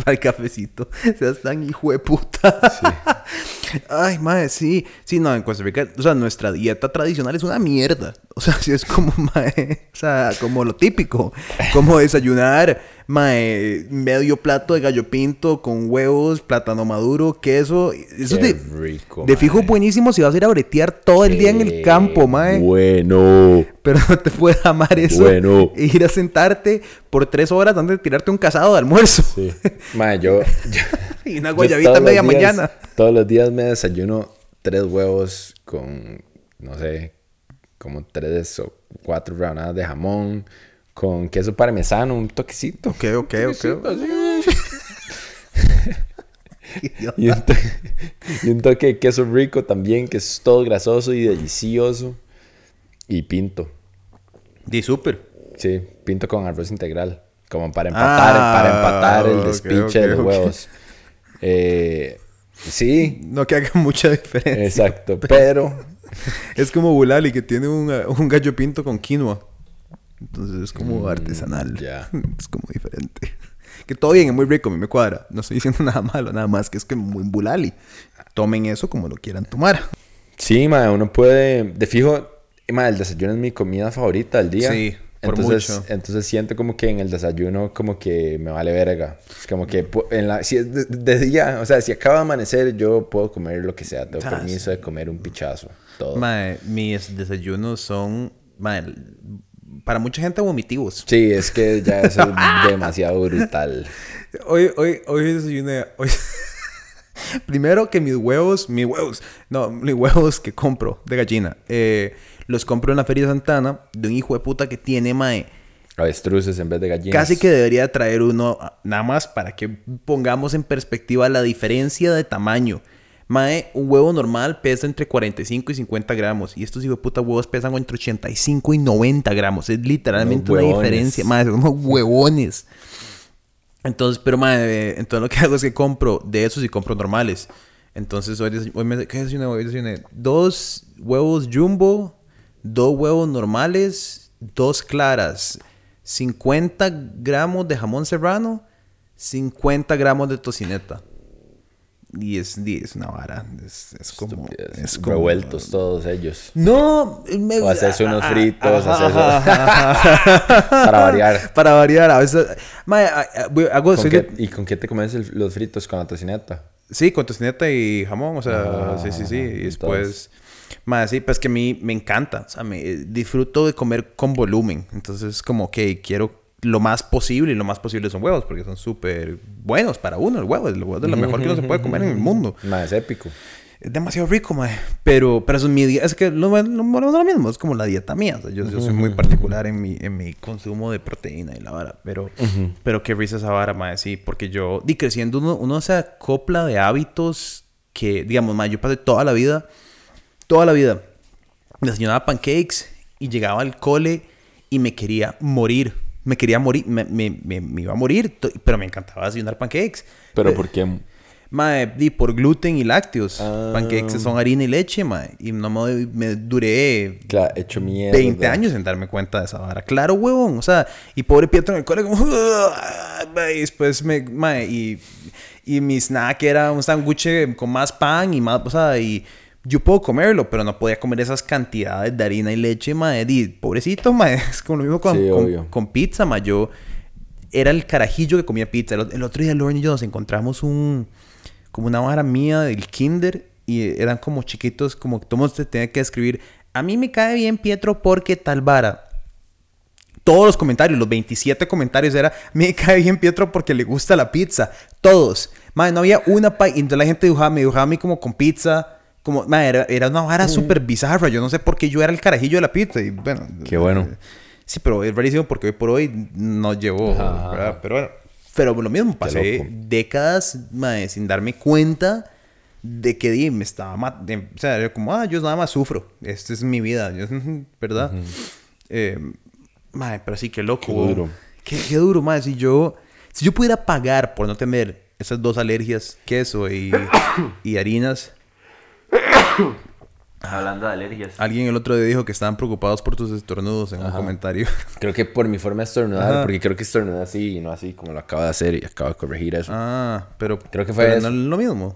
Speaker 1: para el cafecito. Seas tan hijo de puta. Ay, madre, sí. Sí, no, en Costa Rica, o sea, nuestra dieta tradicional es una mierda. O sea, sí es como, (laughs) mae, o sea, como lo típico. Como desayunar, mae, medio plato de gallo pinto con huevos, plátano maduro, queso. Eso
Speaker 2: Qué
Speaker 1: de,
Speaker 2: rico,
Speaker 1: de fijo buenísimo si vas a ir a bretear todo el día en el campo, mae.
Speaker 2: Bueno.
Speaker 1: Pero no te puedes amar eso.
Speaker 2: Bueno.
Speaker 1: E ir a sentarte por tres horas antes de tirarte un casado de almuerzo.
Speaker 2: Sí. (laughs) Mae, yo. yo- (laughs)
Speaker 1: Y una guayabita media
Speaker 2: días-
Speaker 1: mañana.
Speaker 2: Todos los días me desayuno tres huevos con, no sé, como tres o cuatro rebanadas de jamón, con queso parmesano, un toquecito.
Speaker 1: Ok, ok,
Speaker 2: Toquecito, (laughs)
Speaker 1: ok.
Speaker 2: Y un, toque, y un toque de queso rico también, que es todo grasoso y delicioso. Y pinto.
Speaker 1: Di súper.
Speaker 2: Sí, pinto con arroz integral. Como para empatar,
Speaker 1: Ah,
Speaker 2: para empatar el
Speaker 1: ok,
Speaker 2: despiche
Speaker 1: ok,
Speaker 2: de los huevos. Eh, sí,
Speaker 1: No que haga mucha diferencia.
Speaker 2: exacto. (laughs) Pero
Speaker 1: Es como Bulali, que tiene un, un gallo pinto con quinoa. Entonces es como artesanal.
Speaker 2: Mm, ya. (laughs)
Speaker 1: Es como diferente. Que todo bien, es muy rico, a mí me cuadra. No estoy diciendo (laughs) nada malo, nada más que es que muy Bulali. Tomen eso como lo quieran tomar.
Speaker 2: sí, ma, uno puede. De fijo, ma, el desayuno es mi comida favorita del día.
Speaker 1: Sí, por
Speaker 2: entonces,
Speaker 1: mucho.
Speaker 2: entonces siento como que en el desayuno como que me vale verga. Es como que en la, si es de, de día, o sea, si acaba de amanecer, yo puedo comer lo que sea. Tengo
Speaker 1: Ah,
Speaker 2: permiso de comer un pichazo. Todo.
Speaker 1: Mae, mis desayunos son, mae, para mucha gente vomitivos.
Speaker 2: Sí, es que ya es (laughs) demasiado brutal.
Speaker 1: Hoy, hoy, hoy desayuné. Hoy... (laughs) Primero que mis huevos, mis huevos, no, mis huevos que compro de gallina, eh, los compro en la Feria de Santana de un hijo de puta que tiene, mae.
Speaker 2: Avestruces en vez de gallinas.
Speaker 1: Casi que debería traer uno, ah, nada más para que pongamos en perspectiva la diferencia de tamaño. Mae, un huevo normal pesa entre 45 y 50 gramos. Y estos hijos de puta huevos pesan entre 85 y 90 gramos. Es literalmente una diferencia. Mae, son unos huevones. Entonces, pero mae, entonces lo que hago es que compro de esos y compro normales. Entonces hoy me... ¿Qué desayuné hoy? Desayuné dos huevos jumbo, dos huevos normales, dos claras, 50 gramos de jamón serrano, 50 gramos de tocineta. Y es, y es una vara. Es, es como... Es como
Speaker 2: Revueltos todos ellos.
Speaker 1: No, me...
Speaker 2: O haces unos fritos,
Speaker 1: Ajá,
Speaker 2: haces-
Speaker 1: ajá, ajá.
Speaker 2: Para variar.
Speaker 1: Para variar. A veces... Mae, hago...
Speaker 2: ¿Con qué- ¿Y con qué te comes el- los fritos? ¿Con la tocineta?
Speaker 1: Sí, con tocineta y jamón, o sea,
Speaker 2: Ah,
Speaker 1: sí, sí, sí. Y después, más sí, pues que a mí me encanta, o sea, me eh, disfruto de comer con volumen. Entonces, como que quiero lo más posible y lo más posible son huevos, porque son súper buenos para uno. El huevo es lo, es lo mejor que uno se puede comer en el mundo.
Speaker 2: Más épico.
Speaker 1: Es demasiado rico, mae. Pero, pero eso es mi dieta. Es que lo, lo, lo- lo mismo, es como la dieta mía. O sea, yo, yo soy muy particular en mi, en mi consumo de proteína y la vara. Pero, pero qué risa esa vara, mae. Sí, porque yo, di creciendo, uno, uno se acopla de hábitos que, digamos, mae, yo pasé toda la vida, toda la vida, desayunaba pancakes y llegaba al cole y me quería morir. Me quería morir, me, me, me, me iba a morir, pero me encantaba desayunar pancakes.
Speaker 2: Pero
Speaker 1: Eh,
Speaker 2: ¿por qué?
Speaker 1: Mae, di por gluten y lácteos.
Speaker 2: Ah.
Speaker 1: Pancakes son harina y leche, mae. Y no me, me duré
Speaker 2: Claro, hecho mierda.
Speaker 1: 20 años en darme cuenta de esa vara. Claro, huevón. O sea, y pobre Pietro en el cole como... mae, Y después me... Mae, y, y mi snack era un sándwich con más pan y más... O sea, y... Yo puedo comerlo, pero no podía comer esas cantidades de harina y leche. Di, pobrecito, (laughs) mae. Es como lo mismo con,
Speaker 2: Sí,
Speaker 1: con- pizza, mae. Yo... Era el carajillo que comía pizza. El, el otro día Lauren y yo nos encontramos un como una vara mía del kinder y eran como chiquitos, como que todo mundo se tenía que escribir, a mí me cae bien Pietro porque tal vara. todos los comentarios, los 27 comentarios era, me cae bien Pietro porque le gusta la pizza. Todos. Madre, no había una pa... Y entonces la gente dibujaba, me dibujaba a mí como con pizza. Como, madre, era, era una vara súper bizarra. Yo no sé por qué yo era el carajillo de la pizza. Y bueno.
Speaker 2: Qué bueno.
Speaker 1: eh, Sí, pero es rarísimo porque hoy por hoy no llevó. Pero bueno. Pero lo mismo, pasé décadas, madre, sin darme cuenta de que di, me estaba matando. O sea, era como, ah, yo nada más sufro. Esta es mi vida. Yo, (laughs) ¿Verdad? Eh, madre, pero sí, qué loco.
Speaker 2: Qué duro.
Speaker 1: Qué, qué duro, madre. Si yo, si yo pudiera pagar por no tener esas dos alergias, queso y, (coughs) y harinas. (coughs)
Speaker 3: Hablando de alergias.
Speaker 1: Alguien el otro día dijo que estaban preocupados por tus estornudos en un comentario. (laughs)
Speaker 2: Creo que por mi forma de estornudar,
Speaker 1: Ajá.
Speaker 2: porque creo que estornudé así y no así como lo acabo de hacer y acabo de corregir eso.
Speaker 1: Ah, pero
Speaker 2: Creo que fue
Speaker 1: pero no es lo mismo.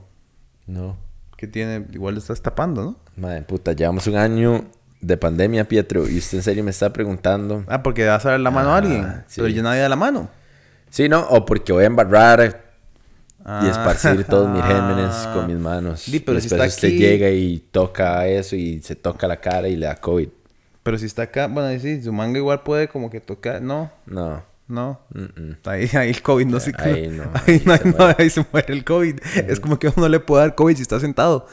Speaker 2: No.
Speaker 1: Que tiene, igual le estás tapando, ¿no?
Speaker 2: Madre puta, llevamos un año de pandemia, Pietro, y usted en serio me está preguntando.
Speaker 1: Ah, porque vas a dar la mano a
Speaker 2: Ah,
Speaker 1: alguien.
Speaker 2: sí.
Speaker 1: Pero ya nadie da la mano.
Speaker 2: Sí, ¿no? O porque voy a embarrar y
Speaker 1: Ah.
Speaker 2: esparcir todos mis gérmenes con mis manos.
Speaker 1: Di, pero
Speaker 2: Y
Speaker 1: si está
Speaker 2: usted
Speaker 1: aquí-
Speaker 2: llega y toca eso y se toca la cara y le da COVID.
Speaker 1: Pero si está acá, bueno, sí, su manga igual puede como que tocar. No,
Speaker 2: No.
Speaker 1: no.
Speaker 2: Mm-mm.
Speaker 1: Ahí, ahí el COVID no se
Speaker 2: Ahí (laughs) no,
Speaker 1: Ahí,
Speaker 2: ahí
Speaker 1: no,
Speaker 2: se
Speaker 1: no,
Speaker 2: muere.
Speaker 1: ahí se muere el COVID. Es como que uno le puede dar COVID si está sentado.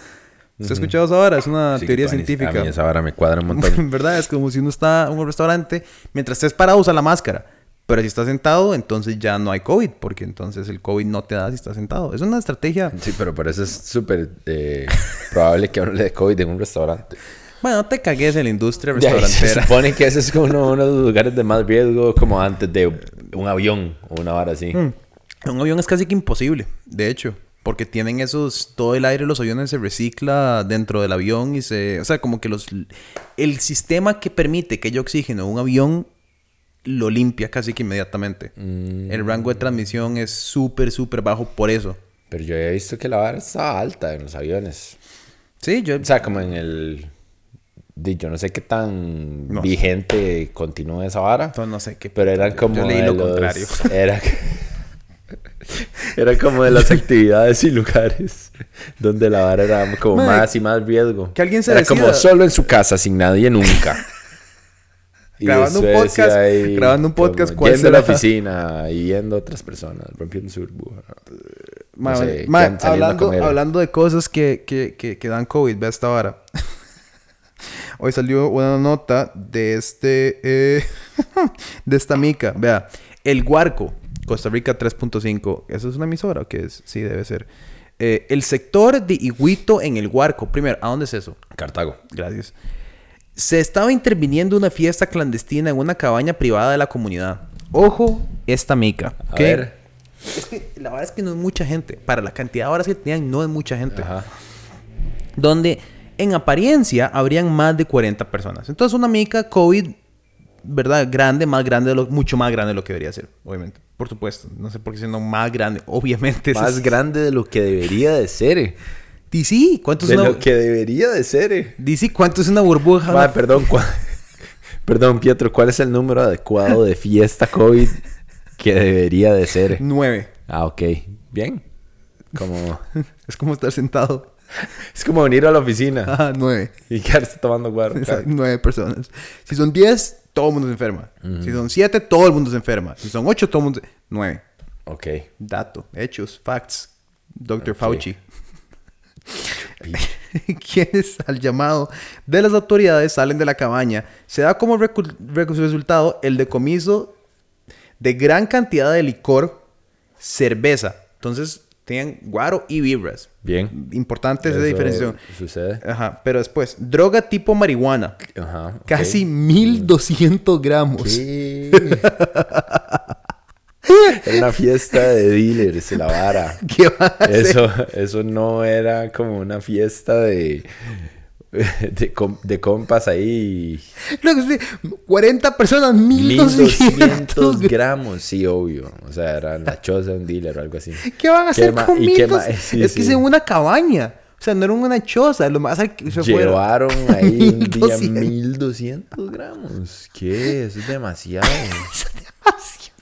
Speaker 1: ¿Usted ha escuchado eso ahora? Es una
Speaker 2: Sí,
Speaker 1: teoría científica.
Speaker 2: A mí esa vara me cuadra un montón. (laughs)
Speaker 1: ¿Verdad? Es como si uno está en un restaurante, mientras estés parado usa la máscara. Pero si estás sentado, entonces ya no hay COVID, porque entonces el COVID no te da si estás sentado. Es una estrategia.
Speaker 2: sí, pero por eso es súper eh, probable que a uno le dé COVID en un restaurante.
Speaker 1: Bueno, no te cagues en la industria
Speaker 2: ahí se
Speaker 1: restaurantera.
Speaker 2: supone que ese es como uno, uno de los lugares de más riesgo, como antes de un avión o una vara así.
Speaker 1: Mm. Un avión es casi que imposible, de hecho. Porque tienen esos... Todo el aire de los aviones se recicla dentro del avión y se... O sea, como que los... El sistema que permite que haya oxígeno en un avión lo limpia casi que inmediatamente.
Speaker 2: Mm.
Speaker 1: El rango de transmisión es súper, súper bajo por eso.
Speaker 2: Pero yo he visto que la vara estaba alta en los aviones.
Speaker 1: Sí, yo...
Speaker 2: O sea, como en el... Yo no sé qué tan
Speaker 1: No.
Speaker 2: vigente continúa esa vara.
Speaker 1: no, no sé qué...
Speaker 2: Pero eran como
Speaker 1: Yo leí lo
Speaker 2: los-
Speaker 1: contrario. (laughs)
Speaker 2: Era, era como de las (laughs) actividades y lugares donde la vara era como
Speaker 1: Mae,
Speaker 2: más y más riesgo.
Speaker 1: que alguien se
Speaker 2: Era como
Speaker 1: decida-
Speaker 2: solo en su casa, sin nadie nunca.
Speaker 1: Grabando un podcast-
Speaker 2: ahí
Speaker 1: grabando un podcast,
Speaker 2: como
Speaker 1: ¿cuál
Speaker 2: Yendo a la oficina y viendo a otras personas, rompiendo su burbuja. No sé, saliendo a
Speaker 1: hablando, hablando de cosas que, que, que, que dan COVID, ve esta vara. (laughs) Hoy salió una nota de este... eh, (laughs) de esta mica. Vea. El Guarco. Costa Rica 3.5. ¿Eso es una emisora o qué es? Sí, debe ser. Eh, el sector de Iguito en el Guarco. Primero, ¿a dónde es eso?
Speaker 2: Cartago.
Speaker 1: Gracias. Se estaba interviniendo una fiesta clandestina en una cabaña privada de la comunidad. Ojo, esta mica.
Speaker 2: A ver.
Speaker 1: Es que la verdad es que no es mucha gente. Para la cantidad de horas que tenían, no es mucha gente.
Speaker 2: Ajá.
Speaker 1: Donde en apariencia habrían más de 40 personas. Entonces, una mica COVID, ¿verdad? Grande, más grande, de lo, mucho más grande de lo que debería ser, obviamente. Por supuesto. No sé por qué siendo más grande. (laughs) Obviamente.
Speaker 2: Más
Speaker 1: es- (laughs)
Speaker 2: grande de lo que debería de ser.
Speaker 1: DC, ¿cuánto es
Speaker 2: De
Speaker 1: una...
Speaker 2: lo que debería de ser.
Speaker 1: DC, ¿cuánto es una burbuja?
Speaker 2: Ma, perdón, ¿cuál- (laughs) perdón, Pietro, ¿cuál es el número adecuado de fiesta COVID que debería de ser?
Speaker 1: 9.
Speaker 2: Ah, ok. Bien. Como... (laughs)
Speaker 1: Es como estar sentado.
Speaker 2: Es como venir a la oficina
Speaker 1: Ajá, 9.
Speaker 2: y quedarse tomando guaro.
Speaker 1: Exacto, nueve personas. Si son 10, todo el mundo se enferma. Si son 7, todo el mundo se enferma. Si son 8, todo el mundo se... 9.
Speaker 2: Ok.
Speaker 1: Dato, hechos, facts. Dr.
Speaker 2: Ok.
Speaker 1: Fauci. (laughs) Quienes al llamado de las autoridades salen de la cabaña. Se da como resultado el decomiso de gran cantidad de licor, cerveza. Entonces tenían guaro y vibras.
Speaker 2: Bien.
Speaker 1: Importante esa
Speaker 2: Eso
Speaker 1: diferenciación.
Speaker 2: Sucede.
Speaker 1: Ajá, pero después, droga tipo marihuana.
Speaker 2: Ajá. ok.
Speaker 1: Casi 1200 gramos.
Speaker 2: ¿Qué? (laughs) (laughs) Era una fiesta de dealers, la vara. (laughs)
Speaker 1: ¿Qué va a hacer?
Speaker 2: Eso, eso no era como una fiesta de, (laughs) de, com- de compas ahí.
Speaker 1: Que sí, 40 personas, 1200
Speaker 2: 1200
Speaker 1: gramos.
Speaker 2: sí, obvio. O sea, era la choza de un dealer o algo así.
Speaker 1: ¿Qué van a hacer
Speaker 2: ma-
Speaker 1: con
Speaker 2: y qué ma-
Speaker 1: 1200?
Speaker 2: sí,
Speaker 1: es que
Speaker 2: sí.
Speaker 1: es en una cabaña. O sea, no era una choza. Lo más que se fueron.
Speaker 2: Llevaron ahí un día
Speaker 1: 1200.
Speaker 2: 1200 gramos. ¿Qué? Eso es demasiado.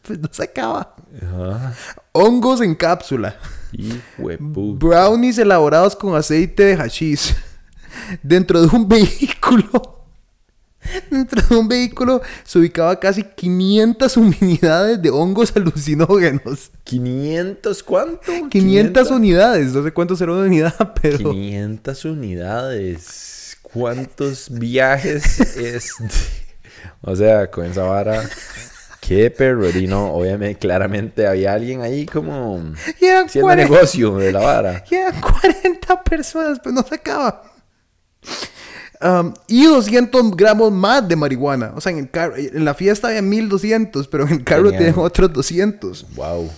Speaker 1: Pues no se acaba.
Speaker 2: Ajá.
Speaker 1: Hongos en cápsula.
Speaker 2: Hijo de puta.
Speaker 1: Brownies elaborados con aceite de hashish. (laughs) Dentro de un vehículo. (laughs) Dentro de un vehículo se ubicaba casi 500 unidades de hongos alucinógenos.
Speaker 2: ¿500 cuánto? (laughs)
Speaker 1: 500 unidades, no sé cuánto será una unidad, pero...
Speaker 2: 500 unidades. ¿Cuántos viajes es? o sea, con esa vara... Qué perrorino, obviamente, claramente había alguien ahí como haciendo
Speaker 1: 40
Speaker 2: negocio de la vara. (laughs)
Speaker 1: y eran 40 personas, pero no se acaba. Um, y 200 gramos más de marihuana. O sea, en, el carro, en la fiesta había 1200, pero en el carro
Speaker 2: tenían
Speaker 1: otros 200.
Speaker 2: Wow.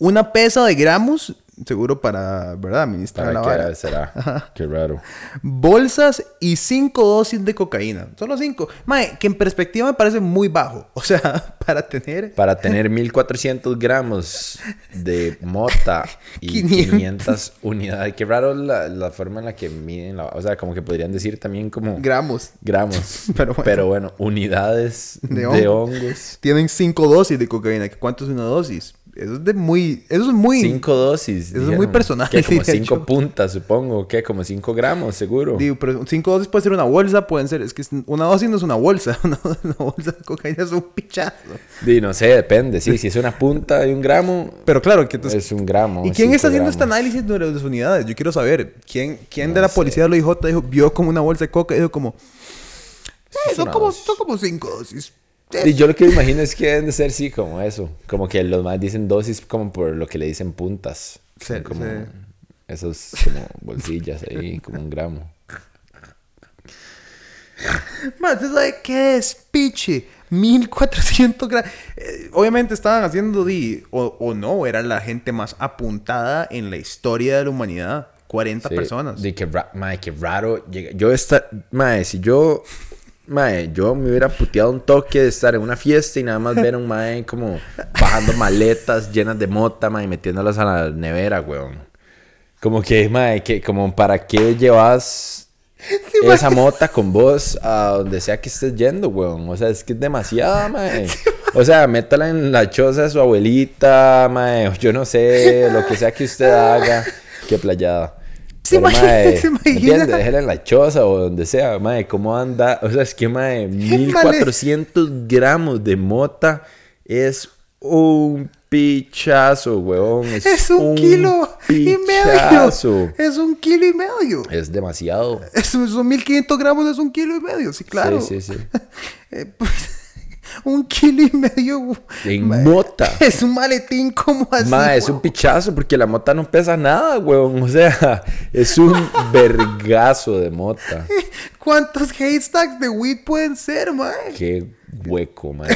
Speaker 1: Una pesa de gramos, seguro para, ¿verdad? Administrar
Speaker 2: ¿Para
Speaker 1: la
Speaker 2: será? (laughs) Qué raro.
Speaker 1: Bolsas y 5 dosis de cocaína. Solo 5. Mae, que en perspectiva me parece muy bajo. O sea, (laughs) para tener...
Speaker 2: Para tener 1400 gramos de mota (laughs) y
Speaker 1: 500.
Speaker 2: 500 unidades. Qué raro la, la forma en la que miden la... O sea, como que podrían decir también como
Speaker 1: Gramos.
Speaker 2: gramos.
Speaker 1: Pero
Speaker 2: Pero
Speaker 1: bueno.
Speaker 2: unidades
Speaker 1: De
Speaker 2: de,
Speaker 1: hongo.
Speaker 2: hongos.
Speaker 1: Tienen 5 dosis de cocaína. ¿Qué- ¿Cuánto es una dosis? Eso es de muy... Eso es muy...
Speaker 2: Cinco dosis.
Speaker 1: Eso es
Speaker 2: dijeron.
Speaker 1: muy personal,
Speaker 2: Que (laughs) como cinco
Speaker 1: yo.
Speaker 2: puntas, supongo. Que como cinco gramos, seguro.
Speaker 1: Digo, pero 5 dosis puede ser una bolsa, pueden ser... Es que es- una dosis no es una bolsa. (laughs) Una, una bolsa de cocaína es un pichazo.
Speaker 2: Di, no sé, depende. Sí, si es una punta de un gramo,
Speaker 1: Pero claro, que entonces...
Speaker 2: es un gramo.
Speaker 1: ¿Y quién
Speaker 2: cinco
Speaker 1: está haciendo este
Speaker 2: gramos.
Speaker 1: análisis de las unidades? Yo quiero saber. ¿Quién, quién de
Speaker 2: No
Speaker 1: la
Speaker 2: sé.
Speaker 1: policía de la IJ dijo, vio como una bolsa de coca y dijo como... "Eh,
Speaker 2: es
Speaker 1: son, como,
Speaker 2: dosis".
Speaker 1: son como cinco dosis. Eh,
Speaker 2: Y yo lo que me imagino es que deben de ser, sí, como eso. Como que los más dicen dosis como por lo que le dicen puntas.
Speaker 1: Sí,
Speaker 2: como
Speaker 1: sí.
Speaker 2: esos como bolsillas ahí, como un gramo.
Speaker 1: Man, ¿usted sabe qué despiche? 1400 gramos. obviamente estaban haciendo di, o, o no, era la gente más apuntada en la historia de la humanidad. 40
Speaker 2: Sí,
Speaker 1: personas.
Speaker 2: De que, ra- mae, qué raro. llega- Yo esta, mae, si yo, mae, yo me hubiera puteado un toque de estar en una fiesta y nada más ver a un mae como bajando maletas llenas de mota, mae, y metiéndolas a la nevera, weón. Como que, mae, que, como para qué llevas esa mota con vos a donde sea que estés yendo, weón. O sea, es que es demasiada, (laughs) mae. O sea, métala en la choza de su abuelita, mae. Yo no sé, lo que sea que usted (laughs) haga. Qué playada. (laughs)
Speaker 1: ¿Se
Speaker 2: Pero,
Speaker 1: imagina-
Speaker 2: mae,
Speaker 1: se
Speaker 2: ¿me
Speaker 1: imagina?
Speaker 2: Déjela en la choza o donde sea, mae. ¿Cómo anda? O sea, es que, mae, 1400 gramos de mota es un pichazo, weón. Es,
Speaker 1: Es un, kilo y
Speaker 2: pichazo.
Speaker 1: medio. Es un kilo y medio.
Speaker 2: Es demasiado.
Speaker 1: Eso, son 1500 gramos, es un kilo y medio. Sí, claro.
Speaker 2: Sí, sí, sí. (laughs)
Speaker 1: Eh, pues, un kilo y medio.
Speaker 2: En
Speaker 1: Ma-
Speaker 2: mota.
Speaker 1: Es un maletín como así.
Speaker 2: Ma, es un pichazo porque la mota no pesa nada, weón. O sea, es un (laughs) vergazo de mota.
Speaker 1: ¿Cuántos haystacks de weed pueden ser, man?
Speaker 2: Qué hueco, man.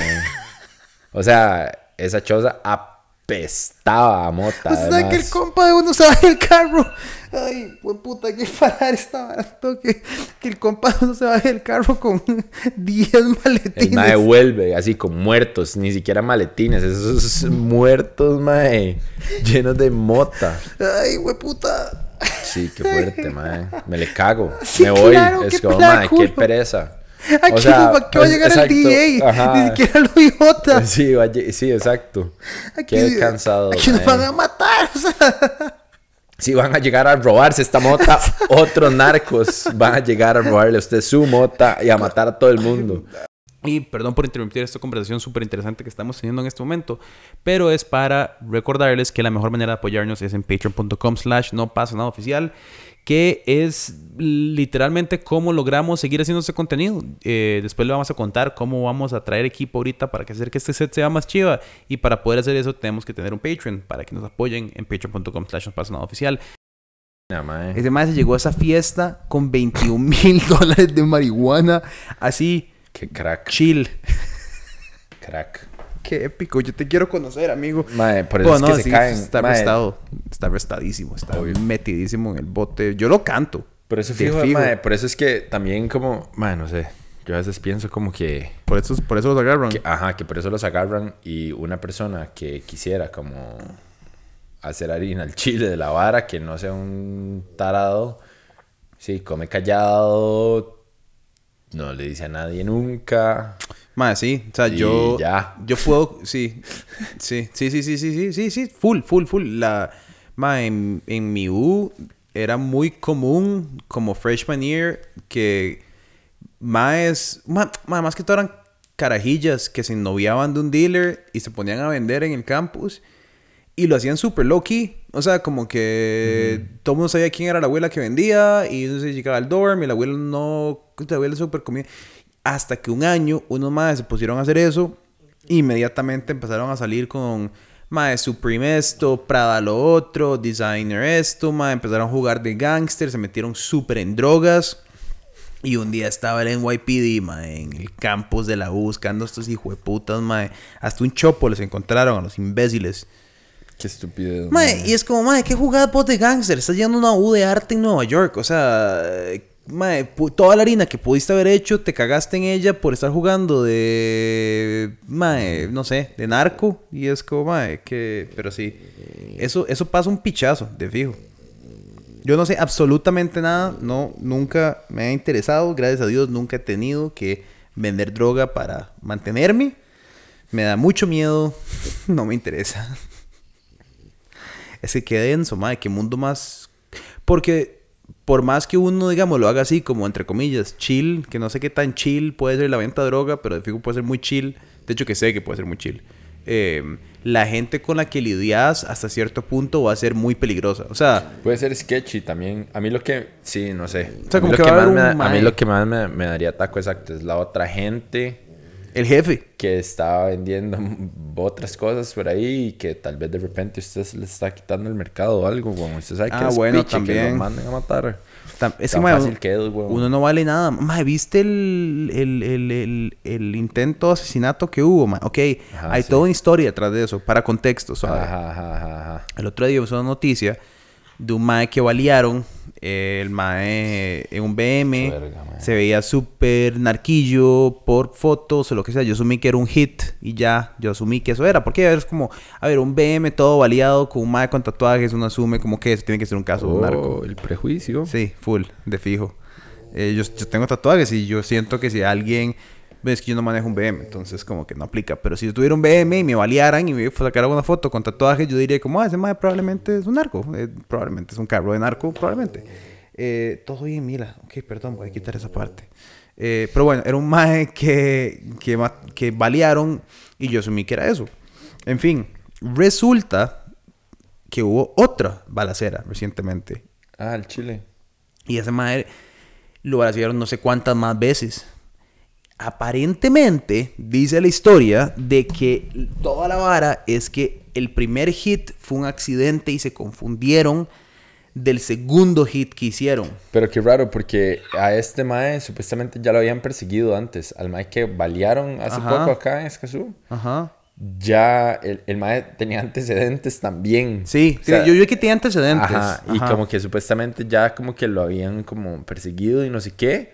Speaker 2: O sea, esa choza apestaba a mota.
Speaker 1: O sea, que el
Speaker 2: además.
Speaker 1: compa de uno va del carro. Ay, buen puta, hay que (laughs) parar esta barato. Que, que el compa (laughs) uno se va del carro con (laughs) 10 maletines.
Speaker 2: El mae vuelve así con muertos, ni siquiera maletines, esos muertos, mae, llenos de mota.
Speaker 1: Ay, güey puta.
Speaker 2: Sí, qué fuerte, mae. Me le cago.
Speaker 1: Sí,
Speaker 2: me voy.
Speaker 1: claro,
Speaker 2: es
Speaker 1: qué
Speaker 2: como, mae, qué pereza.
Speaker 1: Aquí
Speaker 2: O sea,
Speaker 1: va, que va a llegar
Speaker 2: exacto,
Speaker 1: el DJ.
Speaker 2: ajá.
Speaker 1: Ni siquiera lo IJ.
Speaker 2: Sí, sí, exacto.
Speaker 1: Aquí,
Speaker 2: Qué cansado.
Speaker 1: Aquí nos
Speaker 2: mae.
Speaker 1: van a matar. O sea.
Speaker 2: Si van a llegar a robarse esta mota, (laughs) otros narcos van a llegar a robarle a usted su mota y a matar a todo el mundo.
Speaker 1: Y perdón por interrumpir esta conversación súper interesante que estamos teniendo en este momento, pero es para recordarles que la mejor manera de apoyarnos es en patreon.com slash no pasa nada oficial, que es literalmente cómo logramos seguir haciendo este contenido. Eh, después le vamos a contar cómo vamos a traer equipo ahorita para que hacer que este set sea más chiva y para poder hacer eso tenemos que tener un Patreon para que nos apoyen en patreon.com slash no oficial.
Speaker 2: Mae.
Speaker 1: Ese más se llegó a esa fiesta con 21 mil (laughs) dólares de marihuana, así
Speaker 2: Qué crack,
Speaker 1: chill.
Speaker 2: crack.
Speaker 1: Qué épico, yo te quiero conocer, amigo.
Speaker 2: Mae, por eso
Speaker 1: Bueno,
Speaker 2: es
Speaker 1: no,
Speaker 2: que
Speaker 1: sí,
Speaker 2: se caen.
Speaker 1: está
Speaker 2: mae.
Speaker 1: arrestado. Está arrestadísimo, está
Speaker 2: Obvio.
Speaker 1: metidísimo en el bote. Yo lo canto.
Speaker 2: Por eso, fijo,
Speaker 1: fijo.
Speaker 2: mae, por eso es que también como, mae, no sé, yo a veces pienso como que,
Speaker 1: Por eso, por eso los agarran.
Speaker 2: que, ajá, que por eso los agarran y una persona que quisiera como hacer harina al chile de la vara, que no sea un tarado, sí, come callado, no le dice a nadie nunca.
Speaker 1: Más, sí. O sea,
Speaker 2: Y
Speaker 1: yo.
Speaker 2: ya.
Speaker 1: Yo puedo. Sí. Sí, sí, sí, sí, sí, sí, sí, sí. Full, full, full. La. Ma, en, en mi U era muy común como freshman year que ma- ma- más que todo eran carajillas que se noviaban de un dealer y se ponían a vender en el campus y lo hacían súper low key. O sea, como que todo el mundo sabía quién era la abuela que vendía y no se llegaba al dorm y la abuela no, la abuela súper comía. Hasta que un año unos más se pusieron a hacer eso inmediatamente empezaron a salir con Mae Supreme esto, Prada lo otro, Designer esto, mae, empezaron a jugar de gangster, se metieron súper en drogas. Y un día estaba el NYPD, mae, en el campus de la U buscando a estos hijueputas, mae. Hasta un chopo les encontraron a los imbéciles.
Speaker 2: Qué estúpido.
Speaker 1: Mae, y es como, mae, ¿qué jugada vos de gangster? Estás yendo a una U de arte en Nueva York. O sea, pu- toda la harina que pudiste haber hecho, te cagaste en ella por estar jugando de, mae, no sé, de narco. Y es como, mae, que, pero sí, eso, eso pasa un pichazo, de fijo. Yo no sé absolutamente nada, no, nunca me ha interesado, gracias a Dios nunca he tenido que vender droga para mantenerme. Me da mucho miedo, (laughs) no me interesa. Es que qué denso, madre, qué mundo más... Porque por más que uno, digamos, lo haga así, como entre comillas, chill, que no sé qué tan chill puede ser la venta de droga, pero de fijo puede ser muy chill. De hecho, que sé que puede ser muy chill. Eh, la gente con la que lidias hasta cierto punto va a ser muy peligrosa. O sea,
Speaker 2: Puede ser sketchy también. A mí lo que... Sí, no sé.
Speaker 1: O sea,
Speaker 2: a, mí
Speaker 1: como que
Speaker 2: que me, a mí lo que más me, me daría taco exacto es la otra gente
Speaker 1: el jefe.
Speaker 2: que está vendiendo otras cosas por ahí y que tal vez de repente usted se le está quitando el mercado o algo, como usted sabe que
Speaker 1: Ah,
Speaker 2: es
Speaker 1: bueno,
Speaker 2: piche, que
Speaker 1: también.
Speaker 2: lo manden a matar.
Speaker 1: Tam- Es que,
Speaker 2: Tan
Speaker 1: mae,
Speaker 2: fácil que es, weón.
Speaker 1: Uno no vale nada. Mae, ¿viste el, el, el, el, intento de asesinato que hubo? mae? Ok,
Speaker 2: Ajá,
Speaker 1: hay
Speaker 2: sí.
Speaker 1: toda una historia detrás de eso, para contexto.
Speaker 2: Ajá, ajá, ajá, ajá.
Speaker 1: El otro día usó una noticia de un mae que balearon. El mae en un BM.
Speaker 2: Verga,
Speaker 1: se veía súper narquillo por fotos o lo que sea. Yo asumí que era un hit y ya, yo asumí que eso era. Porque es como, a ver, un BM todo baleado con un mae con tatuajes. Uno asume como que eso tiene que ser un caso de un narco.
Speaker 2: Oh, el prejuicio.
Speaker 1: Sí, full, de fijo. Eh, yo, yo tengo tatuajes y yo siento que si alguien... Ves que yo no manejo un BM, entonces como que no aplica. Pero si yo tuviera un BM y me balearan y me sacaran una foto con tatuajes, yo diría como, ah, ese mae probablemente es un narco. Eh, probablemente es un carro de narco, probablemente. Eh, todo bien, Mila. Ok, perdón, voy a quitar esa parte. Eh, pero bueno, era un mae que, que, que balearon y yo asumí que era eso. En fin, resulta que hubo otra balacera recientemente
Speaker 2: Ah, el chile.
Speaker 1: y ese madre lo balacearon no sé cuántas más veces. Aparentemente, dice la historia de que toda la vara es que el primer hit fue un accidente y se confundieron del segundo hit que hicieron.
Speaker 2: Pero qué raro, porque a este mae supuestamente ya lo habían perseguido antes. Al mae que balearon hace
Speaker 1: Ajá.
Speaker 2: poco acá en Escazú.
Speaker 1: Ajá.
Speaker 2: Ya el, el mae tenía antecedentes también.
Speaker 1: Sí,
Speaker 2: O sea,
Speaker 1: yo vi que tenía antecedentes.
Speaker 2: Ajá, y
Speaker 1: Ajá.
Speaker 2: como que supuestamente ya como que lo habían como perseguido y no sé qué.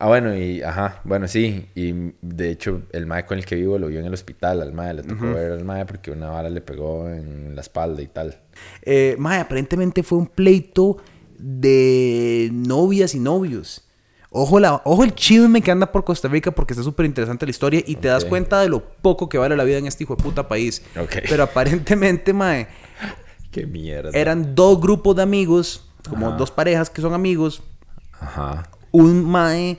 Speaker 2: Ah, bueno, y ajá, bueno, sí. Y de hecho, el mae con el que vivo lo vio en el hospital. Al mae le tocó ver al mae porque una bala le pegó en la espalda y tal.
Speaker 1: Eh, mae, aparentemente fue un pleito de novias y novios. Ojo, la, ojo el chisme que anda por Costa Rica porque está súper interesante la historia y te das cuenta de lo poco que vale la vida en este hijo de puta país.
Speaker 2: Ok.
Speaker 1: Pero aparentemente, mae, (laughs)
Speaker 2: Qué mierda.
Speaker 1: eran dos grupos de amigos, como
Speaker 2: Ajá.
Speaker 1: dos parejas que son amigos.
Speaker 2: Ajá.
Speaker 1: Un mae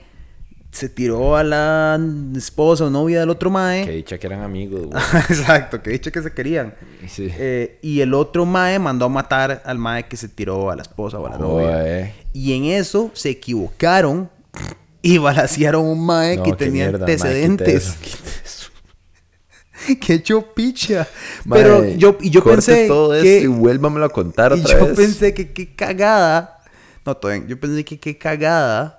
Speaker 1: se tiró a la esposa o novia del otro mae.
Speaker 2: Que dicha que eran amigos, güey. (laughs)
Speaker 1: Exacto, que dicho que se querían.
Speaker 2: Sí.
Speaker 1: Eh, y el otro mae mandó a matar al mae que se tiró a la esposa o a la novia. Y en eso se equivocaron y balacearon un mae
Speaker 2: No,
Speaker 1: que tenía
Speaker 2: mierda, mae,
Speaker 1: antecedentes.
Speaker 2: eso, quite eso. (laughs)
Speaker 1: ¡Qué chopicha!
Speaker 2: Mae,
Speaker 1: Pero yo, y yo pensé
Speaker 2: todo esto
Speaker 1: que...
Speaker 2: y vuélvamelo a contar
Speaker 1: y
Speaker 2: otra
Speaker 1: yo
Speaker 2: vez.
Speaker 1: pensé que qué cagada... No, todo bien. Yo pensé que qué cagada...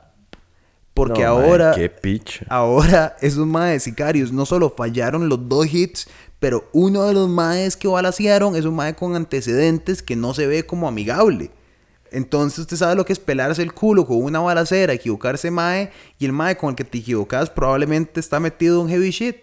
Speaker 1: Porque
Speaker 2: No,
Speaker 1: ahora...
Speaker 2: Qué picha.
Speaker 1: Ahora esos maes sicarios no solo fallaron los dos hits, pero uno de los maes que balacearon es un mae con antecedentes que no se ve como amigable. Entonces usted sabe lo que es pelarse el culo con una balacera, equivocarse mae, y el mae con el que te equivocas probablemente está metido en heavy shit.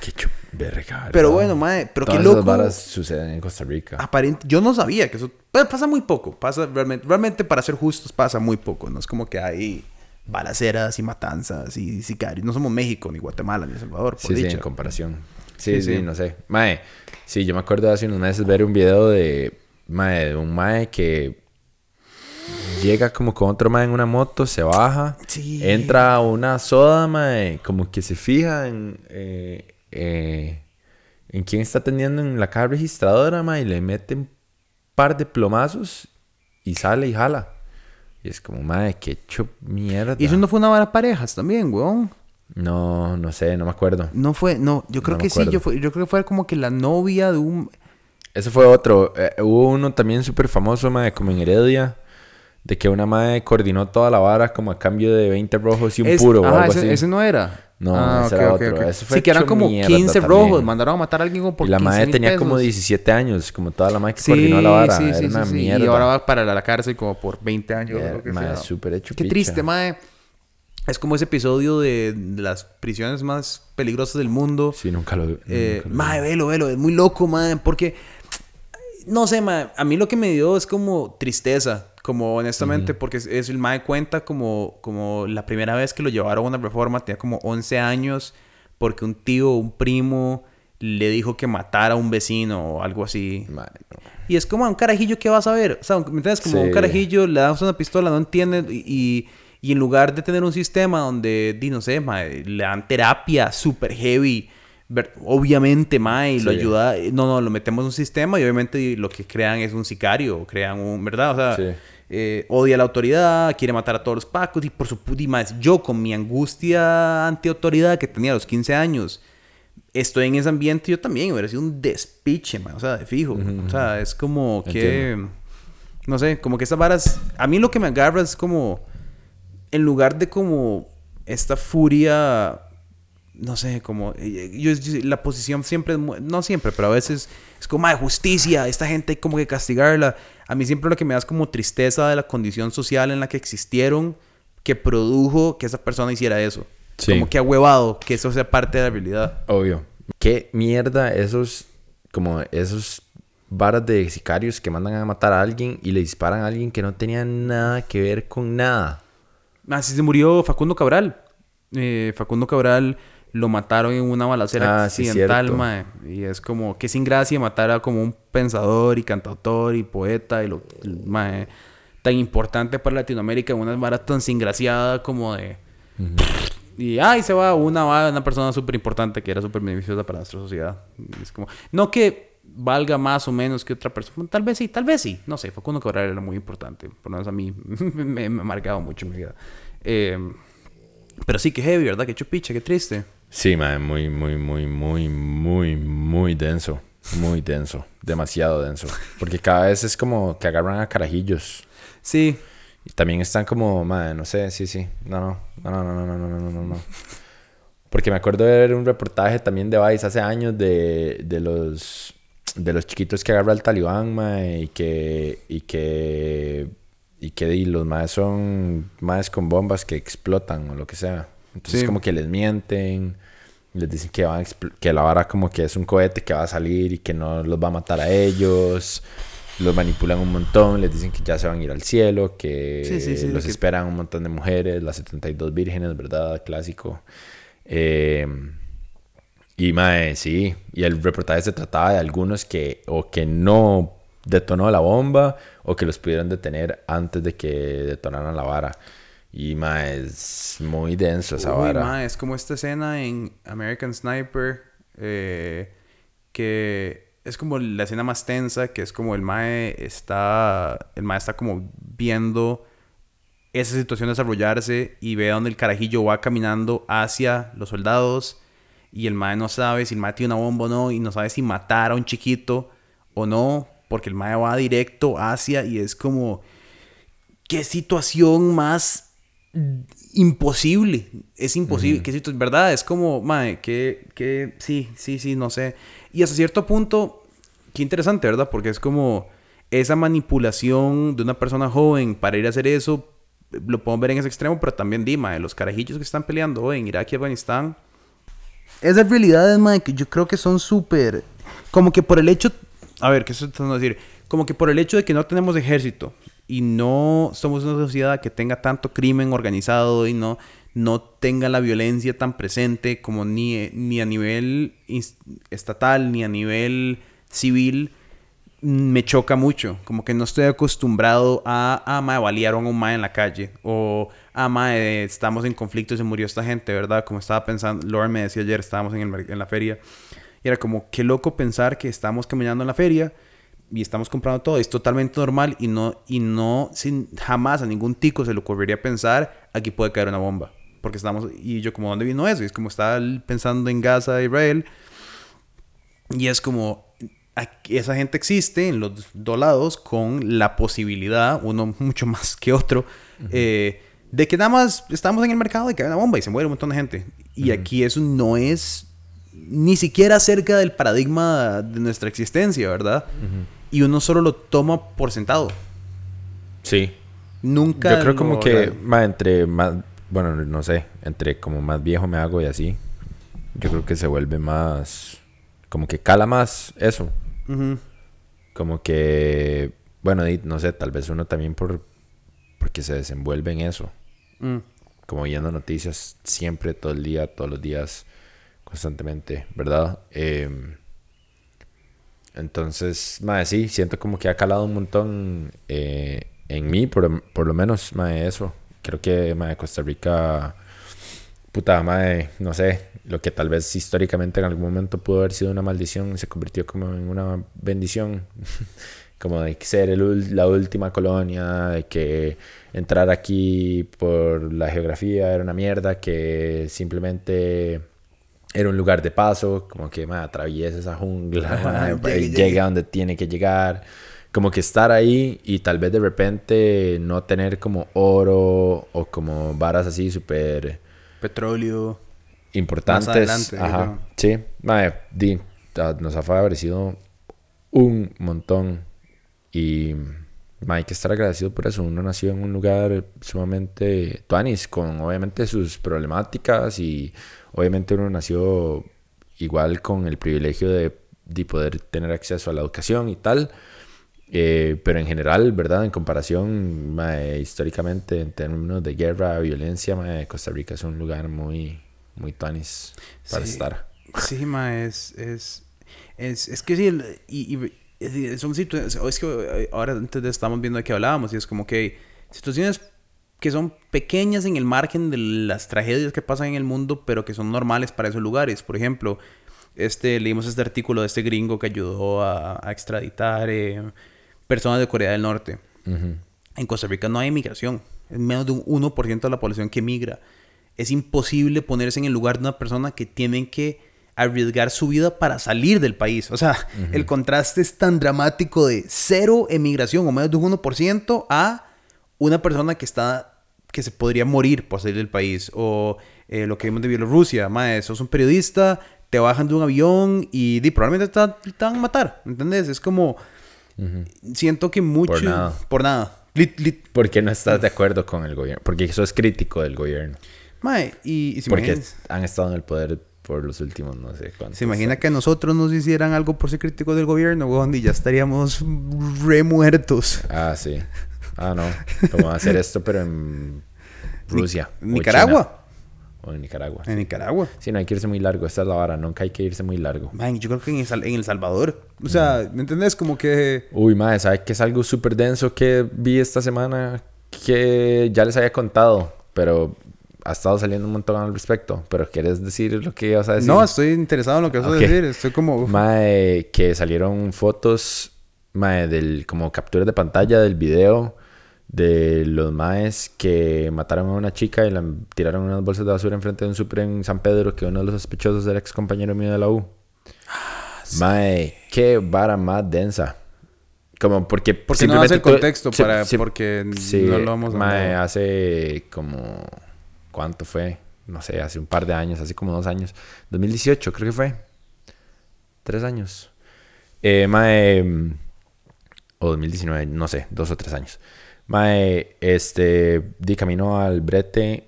Speaker 2: Qué chu- verga,
Speaker 1: Pero bueno, mae, pero qué loco.
Speaker 2: esas varas suceden en Costa Rica.
Speaker 1: Aparent- yo no sabía que eso pa- pasa muy poco. Pasa realmente, realmente para ser justos pasa muy poco. No es como que hay balaceras y matanzas y sicarios. No somos México ni Guatemala ni El Salvador, por
Speaker 2: Sí, sí, en comparación. Sí,
Speaker 1: Sí,
Speaker 2: sí,
Speaker 1: sí.
Speaker 2: no sé. Mae, sí, yo me acuerdo hace unos meses ver un video de, mae, de un mae que llega como con otro mae en una moto, se baja,
Speaker 1: Sí.
Speaker 2: entra a una soda, mae, como que se fija en, eh, eh, en quién está teniendo en la caja registradora, mae, y le mete un par de plomazos y sale y jala. Y es como, mae, qué hecho mierda.
Speaker 1: Y eso no fue una vara parejas también, weón.
Speaker 2: No, no sé, no me acuerdo.
Speaker 1: No fue, no, yo creo
Speaker 2: No
Speaker 1: que sí, yo, fue, yo creo que fue como que la novia de un...
Speaker 2: Ese fue otro. Eh, hubo uno también súper famoso, mae, como en Heredia. De que una madre coordinó toda la vara como a cambio de 20 rojos y un
Speaker 1: Es-
Speaker 2: puro o
Speaker 1: ajá,
Speaker 2: algo
Speaker 1: ese,
Speaker 2: así.
Speaker 1: ese no era.
Speaker 2: No, ese era otro. Ese fue
Speaker 1: sí, que eran como
Speaker 2: mierda
Speaker 1: 15
Speaker 2: también.
Speaker 1: rojos. Mandaron a matar a alguien como por
Speaker 2: y la
Speaker 1: 15
Speaker 2: madre tenía como
Speaker 1: pesos.
Speaker 2: 17 años, como toda la madre que
Speaker 1: Sí,
Speaker 2: coordinó la vara.
Speaker 1: sí,
Speaker 2: Era
Speaker 1: sí,
Speaker 2: una
Speaker 1: sí,
Speaker 2: mierda.
Speaker 1: Y ahora va para la cárcel como por 20 años.
Speaker 2: Yeah,
Speaker 1: que sea.
Speaker 2: súper hecho
Speaker 1: Qué
Speaker 2: picha.
Speaker 1: triste, mae. Es como ese episodio de las prisiones más peligrosas del mundo.
Speaker 2: Sí, nunca lo vi.
Speaker 1: Eh,
Speaker 2: nunca lo vi.
Speaker 1: mae, velo, velo. Es muy loco, mae. Porque, no sé, mae. A mí lo que me dio es como tristeza. Como honestamente, porque es, es el mae cuenta como, como la primera vez que lo llevaron a una reforma. Tenía como 11 años. Porque un tío, un primo, le dijo que matara a un vecino o algo así.
Speaker 2: No.
Speaker 1: Y es como a un carajillo que vas a ver. O sea, ¿me entiendes? Como a un
Speaker 2: Sí.
Speaker 1: carajillo, le damos una pistola, no entiende. Y, y en lugar de tener un sistema donde, di, no sé, mae, le dan terapia super heavy. Obviamente, mae, y lo
Speaker 2: Sí.
Speaker 1: ayuda. No, no, lo metemos en un sistema y obviamente lo que crean es un sicario. Crean un, ¿verdad? O sea,
Speaker 2: Sí.
Speaker 1: Eh, odia a la autoridad, quiere matar a todos los pacos. Y por su y más, yo con mi angustia antiautoridad que tenía a los 15 años estoy en ese ambiente, yo también hubiera sido un despiche, man. O sea, de fijo. O sea, es como que.
Speaker 2: Entiendo.
Speaker 1: No sé, como que estas varas. A mí lo que me agarra es como. En lugar de como. Esta furia. No sé, como. Yo, yo- la posición siempre. No siempre, pero a veces. Es como de justicia. Esta gente hay como que castigarla. A mí siempre lo que me da es como tristeza de la condición social en la que existieron. Que produjo que esa persona hiciera eso.
Speaker 2: Sí.
Speaker 1: Como que ha huevado que eso sea parte de la realidad.
Speaker 2: Obvio. ¿Qué mierda esos, como esos varas de sicarios que mandan a matar a alguien y le disparan a alguien que no tenía nada que ver con nada?
Speaker 1: Así se murió Facundo Cabral. Eh, Facundo Cabral lo mataron en una balacera
Speaker 2: Ah,
Speaker 1: accidental, mae. Y es como que sin gracia matar a como un pensador y cantautor y poeta y lo mae, tan importante para Latinoamérica en una vara tan sin graciada como de y ahí se va una, va una persona súper importante que era súper beneficiosa para nuestra sociedad. Y Es como, no que valga más o menos que otra persona. Tal vez sí, tal vez sí. No sé, Facundo Cabral era muy importante. Por lo menos a mí (laughs) me, me ha marcado mucho en mi vida. Eh, pero sí, que heavy, ¿verdad? Que chupicha, qué triste.
Speaker 2: Sí, man, muy, muy, muy, muy, muy, muy denso. Muy denso. Demasiado denso. Porque cada vez es como que agarran a carajillos.
Speaker 1: Sí,
Speaker 2: Y también están como, madre, no sé, sí, sí. No, no, no, no, no, no, no, no, no, no. Porque me acuerdo de ver un reportaje también de Vice hace años de, de los de los chiquitos que agarra el talibán, mae, y que y que y que y los más son más con bombas que explotan o lo que sea. Entonces
Speaker 1: Sí.
Speaker 2: como que les mienten, les dicen que van a que la vara como que es un cohete que va a salir y que no los va a matar a ellos. Los manipulan un montón, les dicen que ya se van a ir al cielo, que
Speaker 1: sí,
Speaker 2: los
Speaker 1: que-
Speaker 2: esperan un montón de mujeres, las 72 vírgenes, ¿verdad? Clásico. Eh, y mae, sí, y el reportaje se trataba de algunos que o que no detonó la bomba o que los pudieron detener antes de que detonaran la vara. Y mae, es muy denso esa
Speaker 1: Uy,
Speaker 2: vara.
Speaker 1: ma, es como esta escena en American Sniper eh, que es como la escena más tensa, que es como el mae está el mae está como viendo esa situación desarrollarse y ve a donde el carajillo va caminando hacia los soldados y el mae no sabe si el mae tiene una bomba o no y no sabe si matar a un chiquito o no porque el mae va directo hacia y es como qué situación más imposible. Es imposible. qué situ- ¿Verdad? Es como, mae, que, que, sí, sí, sí, no sé. Y hasta cierto punto, qué interesante, ¿verdad? Porque es como esa manipulación de una persona joven para ir a hacer eso, lo podemos ver en ese extremo, pero también, di, mae, los carajillos que están peleando hoy en Irak y Afganistán. Esas realidades, mae, que yo creo que son súper... Como que por el hecho... A ver, ¿qué estoy tratando de decir? Como que por el hecho de que no tenemos ejército y no somos una sociedad que tenga tanto crimen organizado y no, no tenga la violencia tan presente como ni, ni a nivel estatal ni a nivel civil, me choca mucho. Como que no estoy acostumbrado a, ah, mae, balearon a un mae en la calle. O, ah, mae, estamos en conflicto y se murió esta gente, ¿verdad? Como estaba pensando, Lauren me decía ayer, estábamos en, el, en la feria. Y era como, qué loco pensar que estamos caminando en la feria y estamos comprando todo. Es totalmente normal y no, y no, sin, jamás a ningún tico se le ocurriría pensar, aquí puede caer una bomba. Porque estamos, y yo como, ¿dónde vino eso? Y es como, estaba pensando en Gaza, Israel. Y es como, esa gente existe en los dos lados con la posibilidad, uno mucho (laughs) más que otro, eh, de que nada más estamos en el mercado y hay una bomba y se muere un montón de gente. Y aquí eso no es ni siquiera cerca del paradigma de nuestra existencia, ¿verdad? Y uno solo lo toma por sentado.
Speaker 2: Sí.
Speaker 1: Nunca.
Speaker 2: Yo creo como que más entre más, bueno, no sé, entre como más viejo me hago y así, yo creo que se vuelve más, como que cala más eso. Como que, bueno, no sé, tal vez uno también por, porque se desenvuelve en eso. Mm. Como viendo noticias siempre, todo el día, todos los días constantemente, ¿verdad? Em, entonces, madre, sí, siento como que ha calado un montón eh, en mí, por, por lo menos, madre, eso. Creo que, madre, Costa Rica, puta, madre, no sé, lo que tal vez históricamente en algún momento pudo haber sido una maldición, se convirtió como en una bendición. (laughs) como de ser la última colonia, de que entrar aquí por la geografía era una mierda, que simplemente era un lugar de paso, como que ma, atraviesa esa jungla, llega donde tiene que llegar, como que estar ahí y tal vez de repente no tener como oro o como varas así súper...
Speaker 1: Petróleo.
Speaker 2: Importantes. Ajá. Sí, di, nos ha favorecido un montón y hay que estar agradecido por eso. Uno nació en un lugar sumamente tuanis, con obviamente sus problemáticas y obviamente uno nació igual con el privilegio de, poder tener acceso a la educación y tal. Eh, pero en general, ¿verdad? En comparación, históricamente, en términos de guerra, violencia, Costa Rica es un lugar muy, muy tuanis para estar.
Speaker 1: Sí, ma, es, es, es, que sí, y son situaciones, es que eh, ahora antes de estamos viendo de qué hablábamos y es como que situaciones que son pequeñas en el margen de las tragedias que pasan en el mundo, pero que son normales para esos lugares. Por ejemplo, este, leímos este artículo de este gringo que ayudó a, extraditar eh, personas de Corea del Norte. En Costa Rica no hay inmigración. Es menos de un 1% de la población que migra. Es imposible ponerse en el lugar de una persona que tienen que arriesgar su vida para salir del país. O sea, el contraste es tan dramático de cero emigración o menos de un 1% a una persona que está que se podría morir por salir del país. O eh, lo que vimos de Bielorrusia, mae, sos un periodista, te bajan de un avión y, probablemente te, van a matar. ¿Entendés? Es como... Siento que mucho... Por nada. Por nada.
Speaker 2: Porque no estás de acuerdo con el gobierno. Porque eso es crítico del gobierno.
Speaker 1: Mae, y, si
Speaker 2: Porque han estado en el poder por los últimos no sé cuántos.
Speaker 1: ¿Se imagina que a nosotros nos hicieran algo por ser críticos del gobierno, weón? Y ya estaríamos re muertos.
Speaker 2: Ah, sí. Ah, no. ¿Cómo hacer (laughs) esto, pero en Rusia.
Speaker 1: ¿En Nicaragua?
Speaker 2: O en Nicaragua.
Speaker 1: En Nicaragua.
Speaker 2: Sí, no hay que irse muy largo. Esta es la vara. Nunca hay que irse muy largo.
Speaker 1: Man, yo creo que en El, Salvador. O sea, ¿me entendés? Como que...
Speaker 2: Uy, madre, ¿sabes que es algo súper denso que vi esta semana? Que ya les había contado. Pero ha estado saliendo un montón al respecto, pero ¿quieres decir lo que ibas a decir?
Speaker 1: No, estoy interesado en lo que vas a decir. Estoy como...
Speaker 2: Mae, que salieron fotos, mae, del, como capturas de pantalla del video de los maes que mataron a una chica y la tiraron unas bolsas de basura enfrente de un super en San Pedro, que uno de los sospechosos era ex compañero mío de la U. Ah, mae, qué vara más densa. Como porque...
Speaker 1: Porque no hace el contexto para... porque no lo vamos a...
Speaker 2: Mae, hace como ¿Cuánto fue? No sé, hace un par de años, hace como dos años. 2018 creo que fue. Tres años. Eh, mae, o 2019, no sé, dos o tres años. Mae, este, di camino al brete,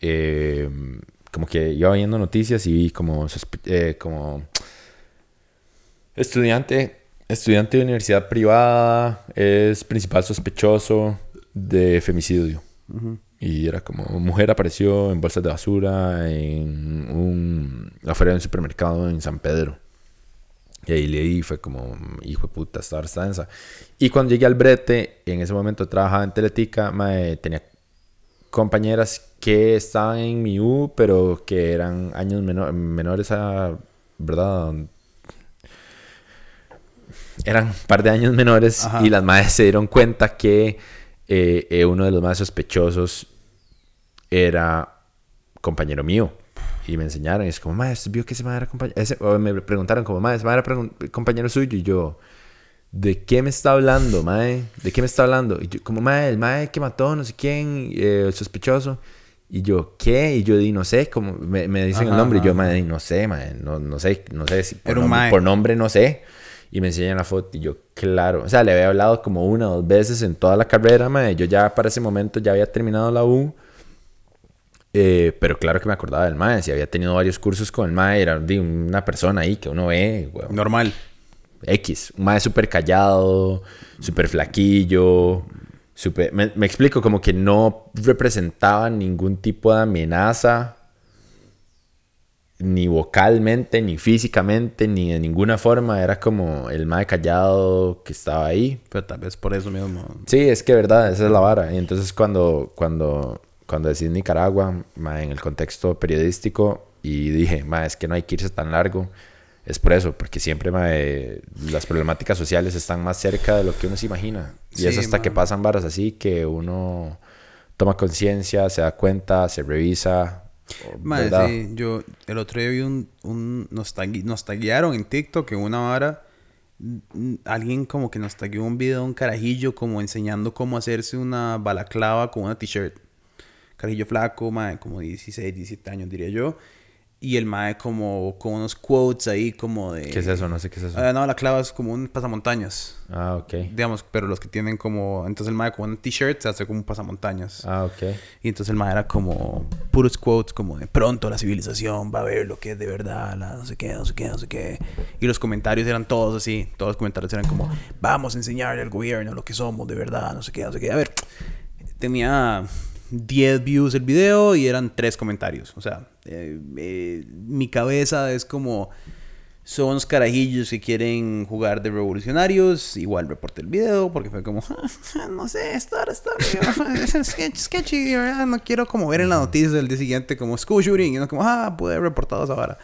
Speaker 2: eh, como que iba viendo noticias y vi como, eh, como estudiante, estudiante de universidad privada, es principal sospechoso de femicidio. Y era como, mujer apareció en bolsas de basura en un, afuera de un supermercado en San Pedro. Y ahí leí, fue como, hijo de puta, esta hora está densa. Y cuando llegué al brete, en ese momento trabajaba en Teletica, mae, tenía compañeras que estaban en mi U, pero que eran años menor- menores a, ¿verdad? Eran un par de años menores
Speaker 1: Ajá.
Speaker 2: y las madres se dieron cuenta que eh, eh, uno de los más sospechosos era compañero mío. Y me enseñaron, y es como, maestro, vio que ese madre era compañero. Ese, me preguntaron, como, maestro, ese madre era compañero suyo. Y yo, ¿de qué me está hablando, mae? ¿De qué me está hablando? Y yo, como, mae, el mae que mató, no sé quién, eh, el sospechoso. Y yo, ¿qué? Y yo di, no sé, como me, me dicen el
Speaker 1: Ajá,
Speaker 2: nombre. Y yo,
Speaker 1: ajá.
Speaker 2: mae, no sé, mae, no, no sé, no sé si por, nombre, por nombre no sé. Y me enseñan la foto y yo, claro. O sea, le había hablado como una o dos veces en toda la carrera, mae. Yo ya para ese momento ya había terminado la U. Eh, pero claro que me acordaba del mae. Si había tenido varios cursos con el mae, era di, una persona ahí que uno ve.
Speaker 1: Normal.
Speaker 2: X. Un mae súper callado, súper flaquillo. súper- Me, me explico, como que no representaba ningún tipo de amenaza. Ni vocalmente, ni físicamente, ni de ninguna forma. Era como el mae callado que estaba ahí.
Speaker 1: Pero tal vez por eso mismo.
Speaker 2: Sí, es que verdad, esa es la vara. Y entonces cuando, cuando, cuando decidí Nicaragua, ma, en el contexto periodístico, y dije, ma, es que no hay que irse tan largo, es por eso, porque siempre ma, eh, las problemáticas sociales están más cerca de lo que uno se imagina. Y
Speaker 1: Sí,
Speaker 2: es hasta que pasan varas así que uno toma conciencia, se da cuenta, se revisa.
Speaker 1: Sí, yo el otro día vi un, un nos, tagui- nos taguearon en TikTok en una vara. mm, Alguien como que nos tagueó un video de un carajillo como enseñando cómo hacerse una balaclava con una t-shirt. Carajillo flaco, mae, como 16, 17 años diría yo. Y el mae como con unos quotes ahí como de...
Speaker 2: ¿Qué es eso? No sé qué es eso.
Speaker 1: Ah, no, la clava es como un pasamontañas.
Speaker 2: Ah, ok.
Speaker 1: Digamos, pero los que tienen como... Entonces el mae con un t-shirt se hace como un pasamontañas.
Speaker 2: Ah, ok.
Speaker 1: Y entonces el mae era como puros quotes como de pronto la civilización va a ver lo que es de verdad, la no sé qué, no sé qué, no sé qué. Y los comentarios eran todos así, todos los comentarios eran como vamos a enseñarle al gobierno lo que somos de verdad, no sé qué, no sé qué. A ver, tenía 10 views el video y eran 3 comentarios. O sea, eh, eh, mi cabeza es como son unos carajillos que quieren jugar de revolucionarios. Igual reporté el video porque fue como, (laughs) no sé, ahora está medio sketch- sketchy, ¿verdad? No quiero como ver en las noticias del día siguiente como school shooting. Y no como, ah, pude haber reportado esa vara.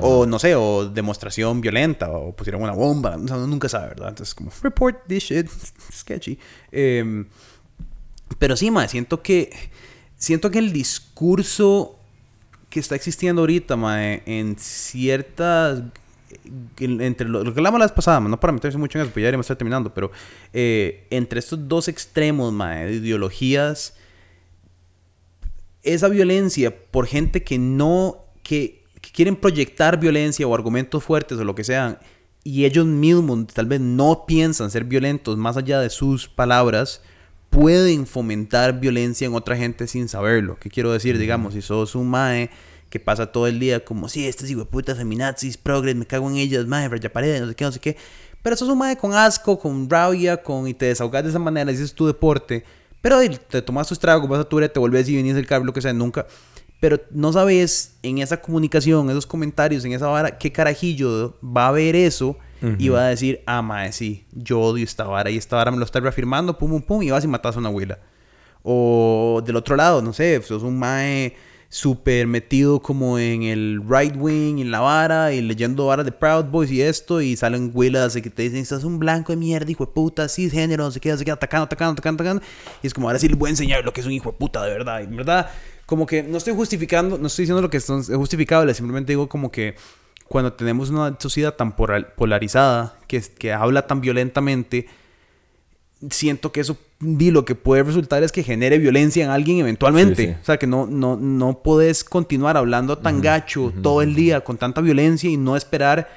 Speaker 1: O no sé, o demostración violenta, o pusieron una bomba. O sea, uno nunca sabe, ¿verdad? Entonces, como, report this shit, (laughs) sketchy. Em, pero sí, mae, siento que. Siento que el discurso que está existiendo ahorita, mae, en ciertas. en- entre lo, que hablamos la vez pasada, no para meterse mucho en eso, pues ya a estar terminando, pero eh, entre estos dos extremos, mae, de ideologías, esa violencia por gente que no. que, que quieren proyectar violencia o argumentos fuertes o lo que sean, y ellos mismos tal vez no piensan ser violentos más allá de sus palabras, pueden fomentar violencia en otra gente sin saberlo. ¿Qué quiero decir? Digamos, si sos un mae que pasa todo el día como, sí, estas putas feminazis, progres, me cago en ellas, mae, raya paredes, no sé qué, no sé qué. Pero sos un mae con asco, con rabia, con, y te desahogas de esa manera, dices tu deporte. Pero te tomas tus tragos, vas a tu te vuelves y venís el carro, lo que sea, nunca. Pero no sabes en esa comunicación, esos comentarios, en esa vara, qué carajillo va a ver eso y va a decir, ah, mae, sí, yo odio esta vara y esta vara me lo está reafirmando, pum, pum, pum, y vas y matas a una abuela. O del otro lado, no sé, sos un mae súper metido como en el right wing, en la vara, y leyendo varas de Proud Boys y esto, y salen huelas que te dicen, estás un blanco de mierda, hijo de puta, cisgénero, no sé qué, no sé qué, atacando, atacando, atacando, atacando. Y es como, ahora sí les voy a enseñar lo que es un hijo de puta, de verdad. Y en verdad, como que no estoy justificando, no estoy diciendo lo que es justificable, simplemente digo como que cuando tenemos una sociedad tan polar- polarizada, que, que habla tan violentamente, siento que eso di, lo que puede resultar es que genere violencia en alguien eventualmente.
Speaker 2: Sí, sí.
Speaker 1: O sea, que no, no, no puedes continuar hablando tan gacho todo el día con tanta violencia y no esperar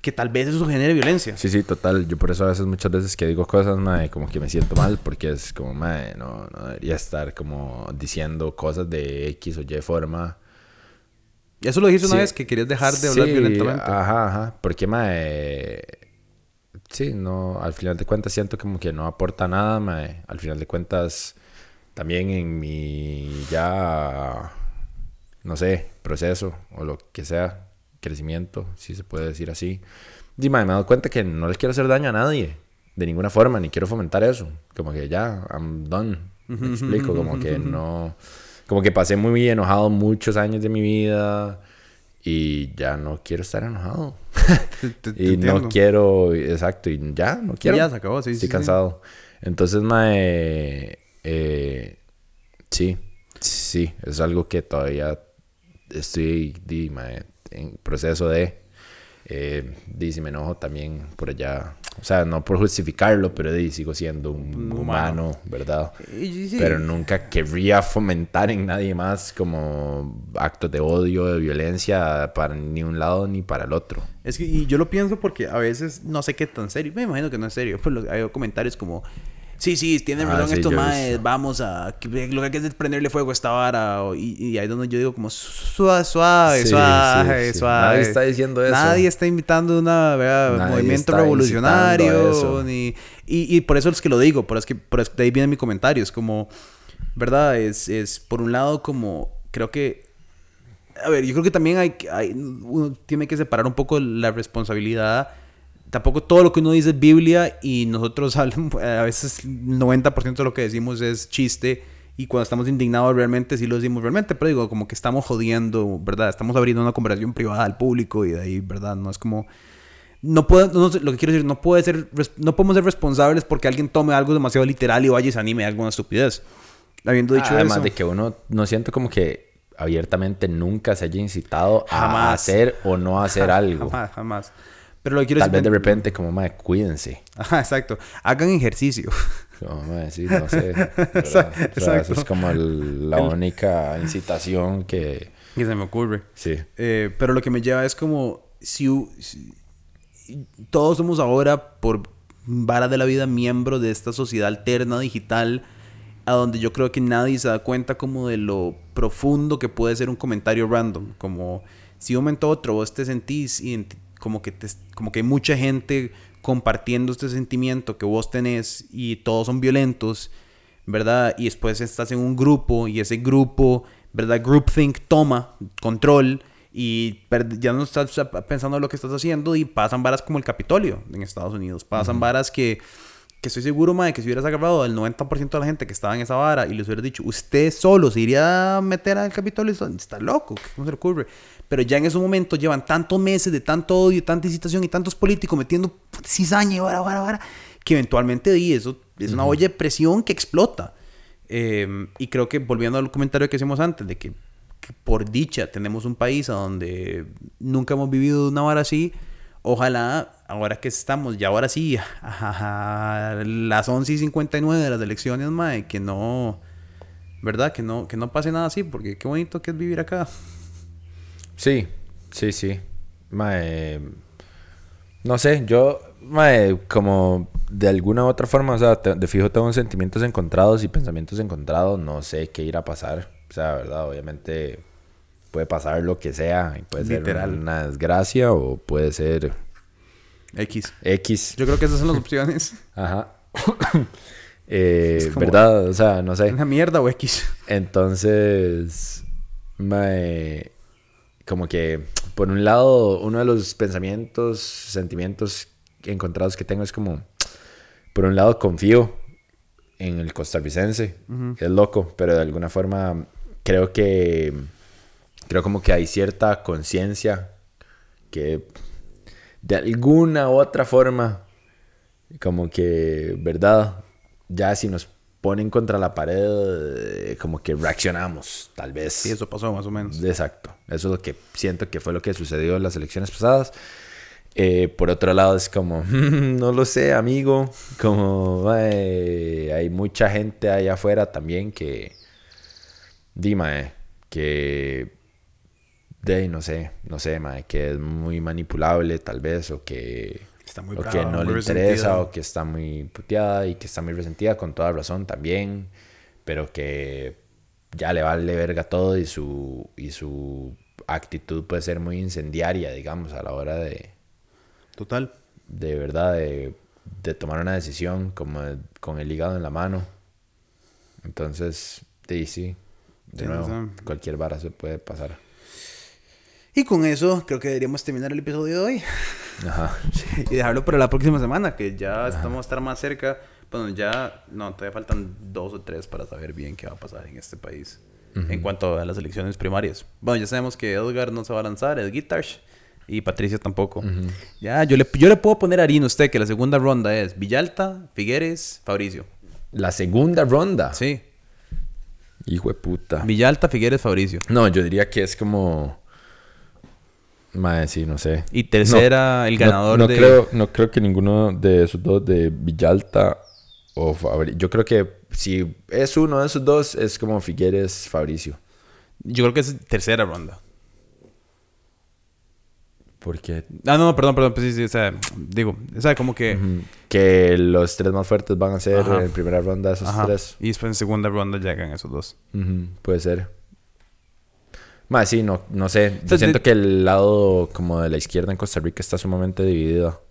Speaker 1: que tal vez eso genere violencia.
Speaker 2: Sí, sí, total. Yo por eso a veces, muchas veces que digo cosas, mae, como que me siento mal, porque es como, mae, no, no debería estar como diciendo cosas de X o Y forma.
Speaker 1: Eso lo dijiste una
Speaker 2: Sí.
Speaker 1: vez, que querías dejar de hablar
Speaker 2: Sí,
Speaker 1: violentamente.
Speaker 2: Ajá, ajá. Porque, mae, sí, no, al final de cuentas siento como que no aporta nada, mae. Al final de cuentas, también en mi ya, no sé, proceso o lo que sea, crecimiento, si se puede decir así. Dime, me he dado cuenta que no les quiero hacer daño a nadie. De ninguna forma, ni quiero fomentar eso. Como que ya, I'm done. Me explico, como que no... Como que pasé muy enojado muchos años de mi vida y ya no quiero estar enojado.
Speaker 1: Te- te- (laughs) te
Speaker 2: y no quiero, exacto, y ya, no quiero.
Speaker 1: ya se acabó, sí,
Speaker 2: Estoy
Speaker 1: sí, sí.
Speaker 2: cansado. Entonces, mae, eh, sí, sí, es algo que todavía estoy, di, mae, en proceso de. Eh, si me enojo también por allá. O sea, no por justificarlo, pero sigo siendo un humano,
Speaker 1: humano.
Speaker 2: ¿verdad?
Speaker 1: Y- sí.
Speaker 2: Pero nunca querría fomentar en nadie más como actos de odio, de violencia para ni un lado ni para el otro.
Speaker 1: Es que y yo lo pienso porque a veces no sé qué tan serio. Me imagino que no es serio. (laughs) Lo- hay comentarios como. Sí, sí, tienen
Speaker 2: Ah,
Speaker 1: razón
Speaker 2: sí,
Speaker 1: estos maes. Vamos a. Lo que hay que hacer es prenderle fuego a esta vara. o- y, y ahí es donde yo digo, como suave, suave,
Speaker 2: Sí,
Speaker 1: suave,
Speaker 2: sí,
Speaker 1: suave.
Speaker 2: Nadie está diciendo eso.
Speaker 1: Nadie está invitando una ¿verdad? Movimiento revolucionario. Ni, y, y por eso es que lo digo. Por eso es que por eso de ahí viene mi comentario. Es como. ¿Verdad? Es, es por un lado como. Creo que a ver, yo creo que también hay, que- hay uno tiene que separar un poco la responsabilidad. Tampoco todo lo que uno dice es Biblia y nosotros (laughs) a veces el 90% de lo que decimos es chiste y cuando estamos indignados realmente sí lo decimos realmente, pero digo, como que estamos jodiendo, ¿verdad? Estamos abriendo una conversación privada al público y de ahí, ¿verdad? No es como... No puedo, no lo que quiero decir, no puede ser, no podemos ser responsables porque alguien tome algo demasiado literal y vaya y se anime a alguna estupidez. Habiendo dicho
Speaker 2: Además
Speaker 1: eso...
Speaker 2: de que uno no siento como que abiertamente nunca se haya incitado a
Speaker 1: Jamás.
Speaker 2: hacer o no hacer (laughs) algo.
Speaker 1: Jamás, jamás. Pero lo que quiero
Speaker 2: Tal vez
Speaker 1: decir...
Speaker 2: de repente como, madre, cuídense.
Speaker 1: Ajá, exacto. Hagan ejercicio.
Speaker 2: Como, mae, sí, no sé. (laughs) O sea, eso es como el- la única incitación que...
Speaker 1: que se me ocurre.
Speaker 2: Sí.
Speaker 1: Eh, pero lo que me lleva es como si, todos somos ahora por vara de la vida miembros de esta sociedad alterna digital a donde yo creo que nadie se da cuenta como de lo profundo que puede ser un comentario random como si un momento a otro vos te sentís como que te, como que hay mucha gente compartiendo este sentimiento que vos tenés y todos son violentos ¿verdad? Y después estás en un grupo y ese grupo, ¿verdad? Groupthink toma control y ya no estás pensando en lo que estás haciendo y pasan varas como el Capitolio en Estados Unidos. Pasan varas que, que estoy seguro, madre, que si hubieras agarrado al 90% de la gente que estaba en esa vara y les hubieras dicho, usted solo se iría a meter al Capitolio, está, está loco, ¿cómo se le ocurre? Pero ya en ese momento llevan tantos meses de tanto odio, tanta incitación y tantos políticos metiendo cizaña y vara, vara, vara, que eventualmente di eso es una olla de presión que explota. Eh, y creo que volviendo al comentario que hicimos antes, de que, que por dicha tenemos un país a donde nunca hemos vivido una hora así, ojalá ahora que estamos, ya ahora sí, a las 11 y 59 de las elecciones, mae, que no, ¿verdad? Que no, que no pase nada así, porque qué bonito que es vivir acá.
Speaker 2: Sí, sí, sí. Mae, no sé, yo, mae, como de alguna u otra forma, o sea, te- de fijo tengo sentimientos encontrados y pensamientos encontrados, no sé qué irá a pasar. O sea, verdad, obviamente puede pasar lo que sea, y puede
Speaker 1: Literal.
Speaker 2: ser una desgracia o puede ser
Speaker 1: X.
Speaker 2: X.
Speaker 1: Yo creo que esas son las opciones.
Speaker 2: Ajá. (coughs) Eh, ¿Verdad? O sea, no sé.
Speaker 1: ¿Una mierda o X?
Speaker 2: Entonces, mae, como que, por un lado, uno de los pensamientos, sentimientos encontrados que tengo es como, por un lado, confío en el costarricense. Es loco, pero de alguna forma creo que, creo como que hay cierta conciencia que de alguna u otra forma, como que, ¿verdad? Ya si nos ponen contra la pared, eh, como que reaccionamos, tal vez.
Speaker 1: Sí, eso pasó más o menos.
Speaker 2: Exacto. Eso es lo que siento que fue lo que sucedió en las elecciones pasadas. Eh, por otro lado, es como, (laughs) no lo sé, amigo. Como eh, hay mucha gente allá afuera también que, dime, que, de no sé, no sé, mae, que es muy manipulable tal vez, o que,
Speaker 1: Está muy
Speaker 2: o
Speaker 1: brava,
Speaker 2: que no
Speaker 1: muy
Speaker 2: le interesa, o que está muy puteada y que está muy resentida, con toda razón también, pero que ya le vale verga todo y su, y su actitud puede ser muy incendiaria, digamos, a la hora de,
Speaker 1: Total.
Speaker 2: de verdad, de, de tomar una decisión como de- con el hígado en la mano. Entonces, sí, sí, de nuevo, cualquier vara se puede pasar.
Speaker 1: Y con eso creo que deberíamos terminar el episodio de hoy. (laughs)
Speaker 2: Ajá.
Speaker 1: y dejarlo para la próxima semana, que ya estamos a estar más cerca. Bueno, ya, no, todavía faltan dos o tres para saber bien qué va a pasar en este país. En cuanto a las elecciones primarias. Bueno, ya sabemos que Edgar no se va a lanzar, el Guitars. Y Patricia tampoco. Ya, yo le, yo le puedo poner a Arino a usted que la segunda ronda es Villalta, Figueres, Fabricio.
Speaker 2: La segunda ronda.
Speaker 1: Sí.
Speaker 2: Hijo de puta.
Speaker 1: Villalta, Figueres, Fabricio.
Speaker 2: No, yo diría que es como. Madre, sí, no sé.
Speaker 1: Y tercera, el ganador
Speaker 2: no,
Speaker 1: de.
Speaker 2: Creo, no creo que ninguno de esos dos, de Villalta o Fabricio. Yo creo que si es uno de esos dos, es como Figueres, Fabricio.
Speaker 1: Yo creo que es tercera ronda.
Speaker 2: Porque.
Speaker 1: Ah, no, perdón, perdón. Pues sí, sí, o sea, digo, o sea, como que.
Speaker 2: Que los tres más fuertes van a ser
Speaker 1: Ajá.
Speaker 2: en primera ronda esos
Speaker 1: Ajá.
Speaker 2: tres.
Speaker 1: Y después en segunda ronda llegan esos dos.
Speaker 2: Puede ser. Más sí, no, no sé. Yo siento
Speaker 1: de-
Speaker 2: que el lado como de la izquierda en Costa Rica está sumamente dividido.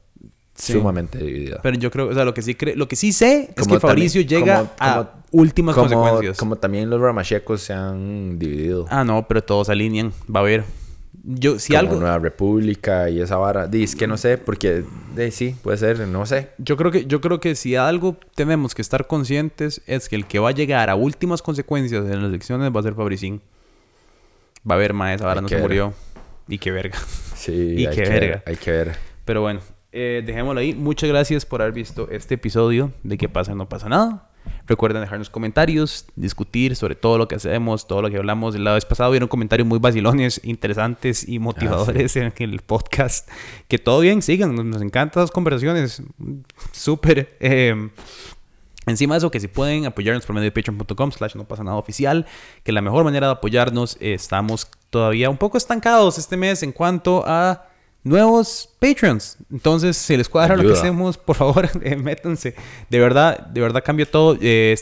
Speaker 1: Sí.
Speaker 2: Sumamente dividido.
Speaker 1: Pero yo creo, o sea, lo que sí creo, lo que sí sé es
Speaker 2: Como
Speaker 1: que Fabricio
Speaker 2: también-
Speaker 1: llega
Speaker 2: como-
Speaker 1: a
Speaker 2: como-
Speaker 1: últimas consecuencias.
Speaker 2: como también los ramachecos se han dividido.
Speaker 1: Ah, no, pero todos se alinean. Va a haber. Yo, si
Speaker 2: como
Speaker 1: algo.
Speaker 2: Nueva República y esa vara. Dice que no sé, porque de, sí, puede ser, no sé.
Speaker 1: Yo creo que, yo creo que si algo tenemos que estar conscientes es que el que va a llegar a últimas consecuencias en las elecciones va a ser Fabricín. Va a haber más,
Speaker 2: Hay
Speaker 1: no se
Speaker 2: ver.
Speaker 1: murió. Y qué verga.
Speaker 2: Sí, (laughs)
Speaker 1: Y
Speaker 2: hay
Speaker 1: qué
Speaker 2: que
Speaker 1: verga.
Speaker 2: ver. Hay que ver.
Speaker 1: Pero bueno, eh, dejémoslo ahí. Muchas gracias por haber visto este episodio de ¿Qué pasa? No pasa nada. Recuerden dejarnos comentarios, discutir sobre todo lo que hacemos, todo lo que hablamos. La vez pasado vieron comentarios muy vacilones, interesantes y motivadores en el podcast. Que todo bien, sigan. Nos, nos encantan las conversaciones. Súper. eh, Encima de eso, que si pueden apoyarnos por medio de patreon.com slash no pasa nada oficial, que la mejor manera de apoyarnos, eh, estamos todavía un poco estancados este mes en cuanto a nuevos Patreons. Entonces, si les cuadra lo que
Speaker 2: Ayuda.
Speaker 1: hacemos, por favor, (laughs) eh, métanse. De verdad, de verdad cambia todo. Eh,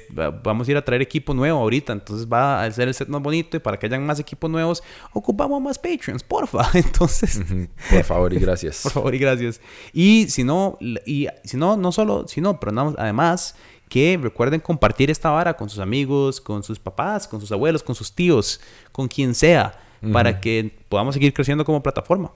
Speaker 1: vamos a ir a traer equipo nuevo ahorita, entonces va a ser el set más bonito y para que hayan más equipos nuevos, ocupamos más Patreons, porfa. (laughs) Entonces...
Speaker 2: Por favor y (laughs) gracias.
Speaker 1: Por favor y gracias. Y si no, y si no, no solo, si no, pero nada más- además que recuerden compartir esta vara con sus amigos, con sus papás, con sus abuelos, con sus tíos, con quien sea, para que podamos seguir creciendo como plataforma.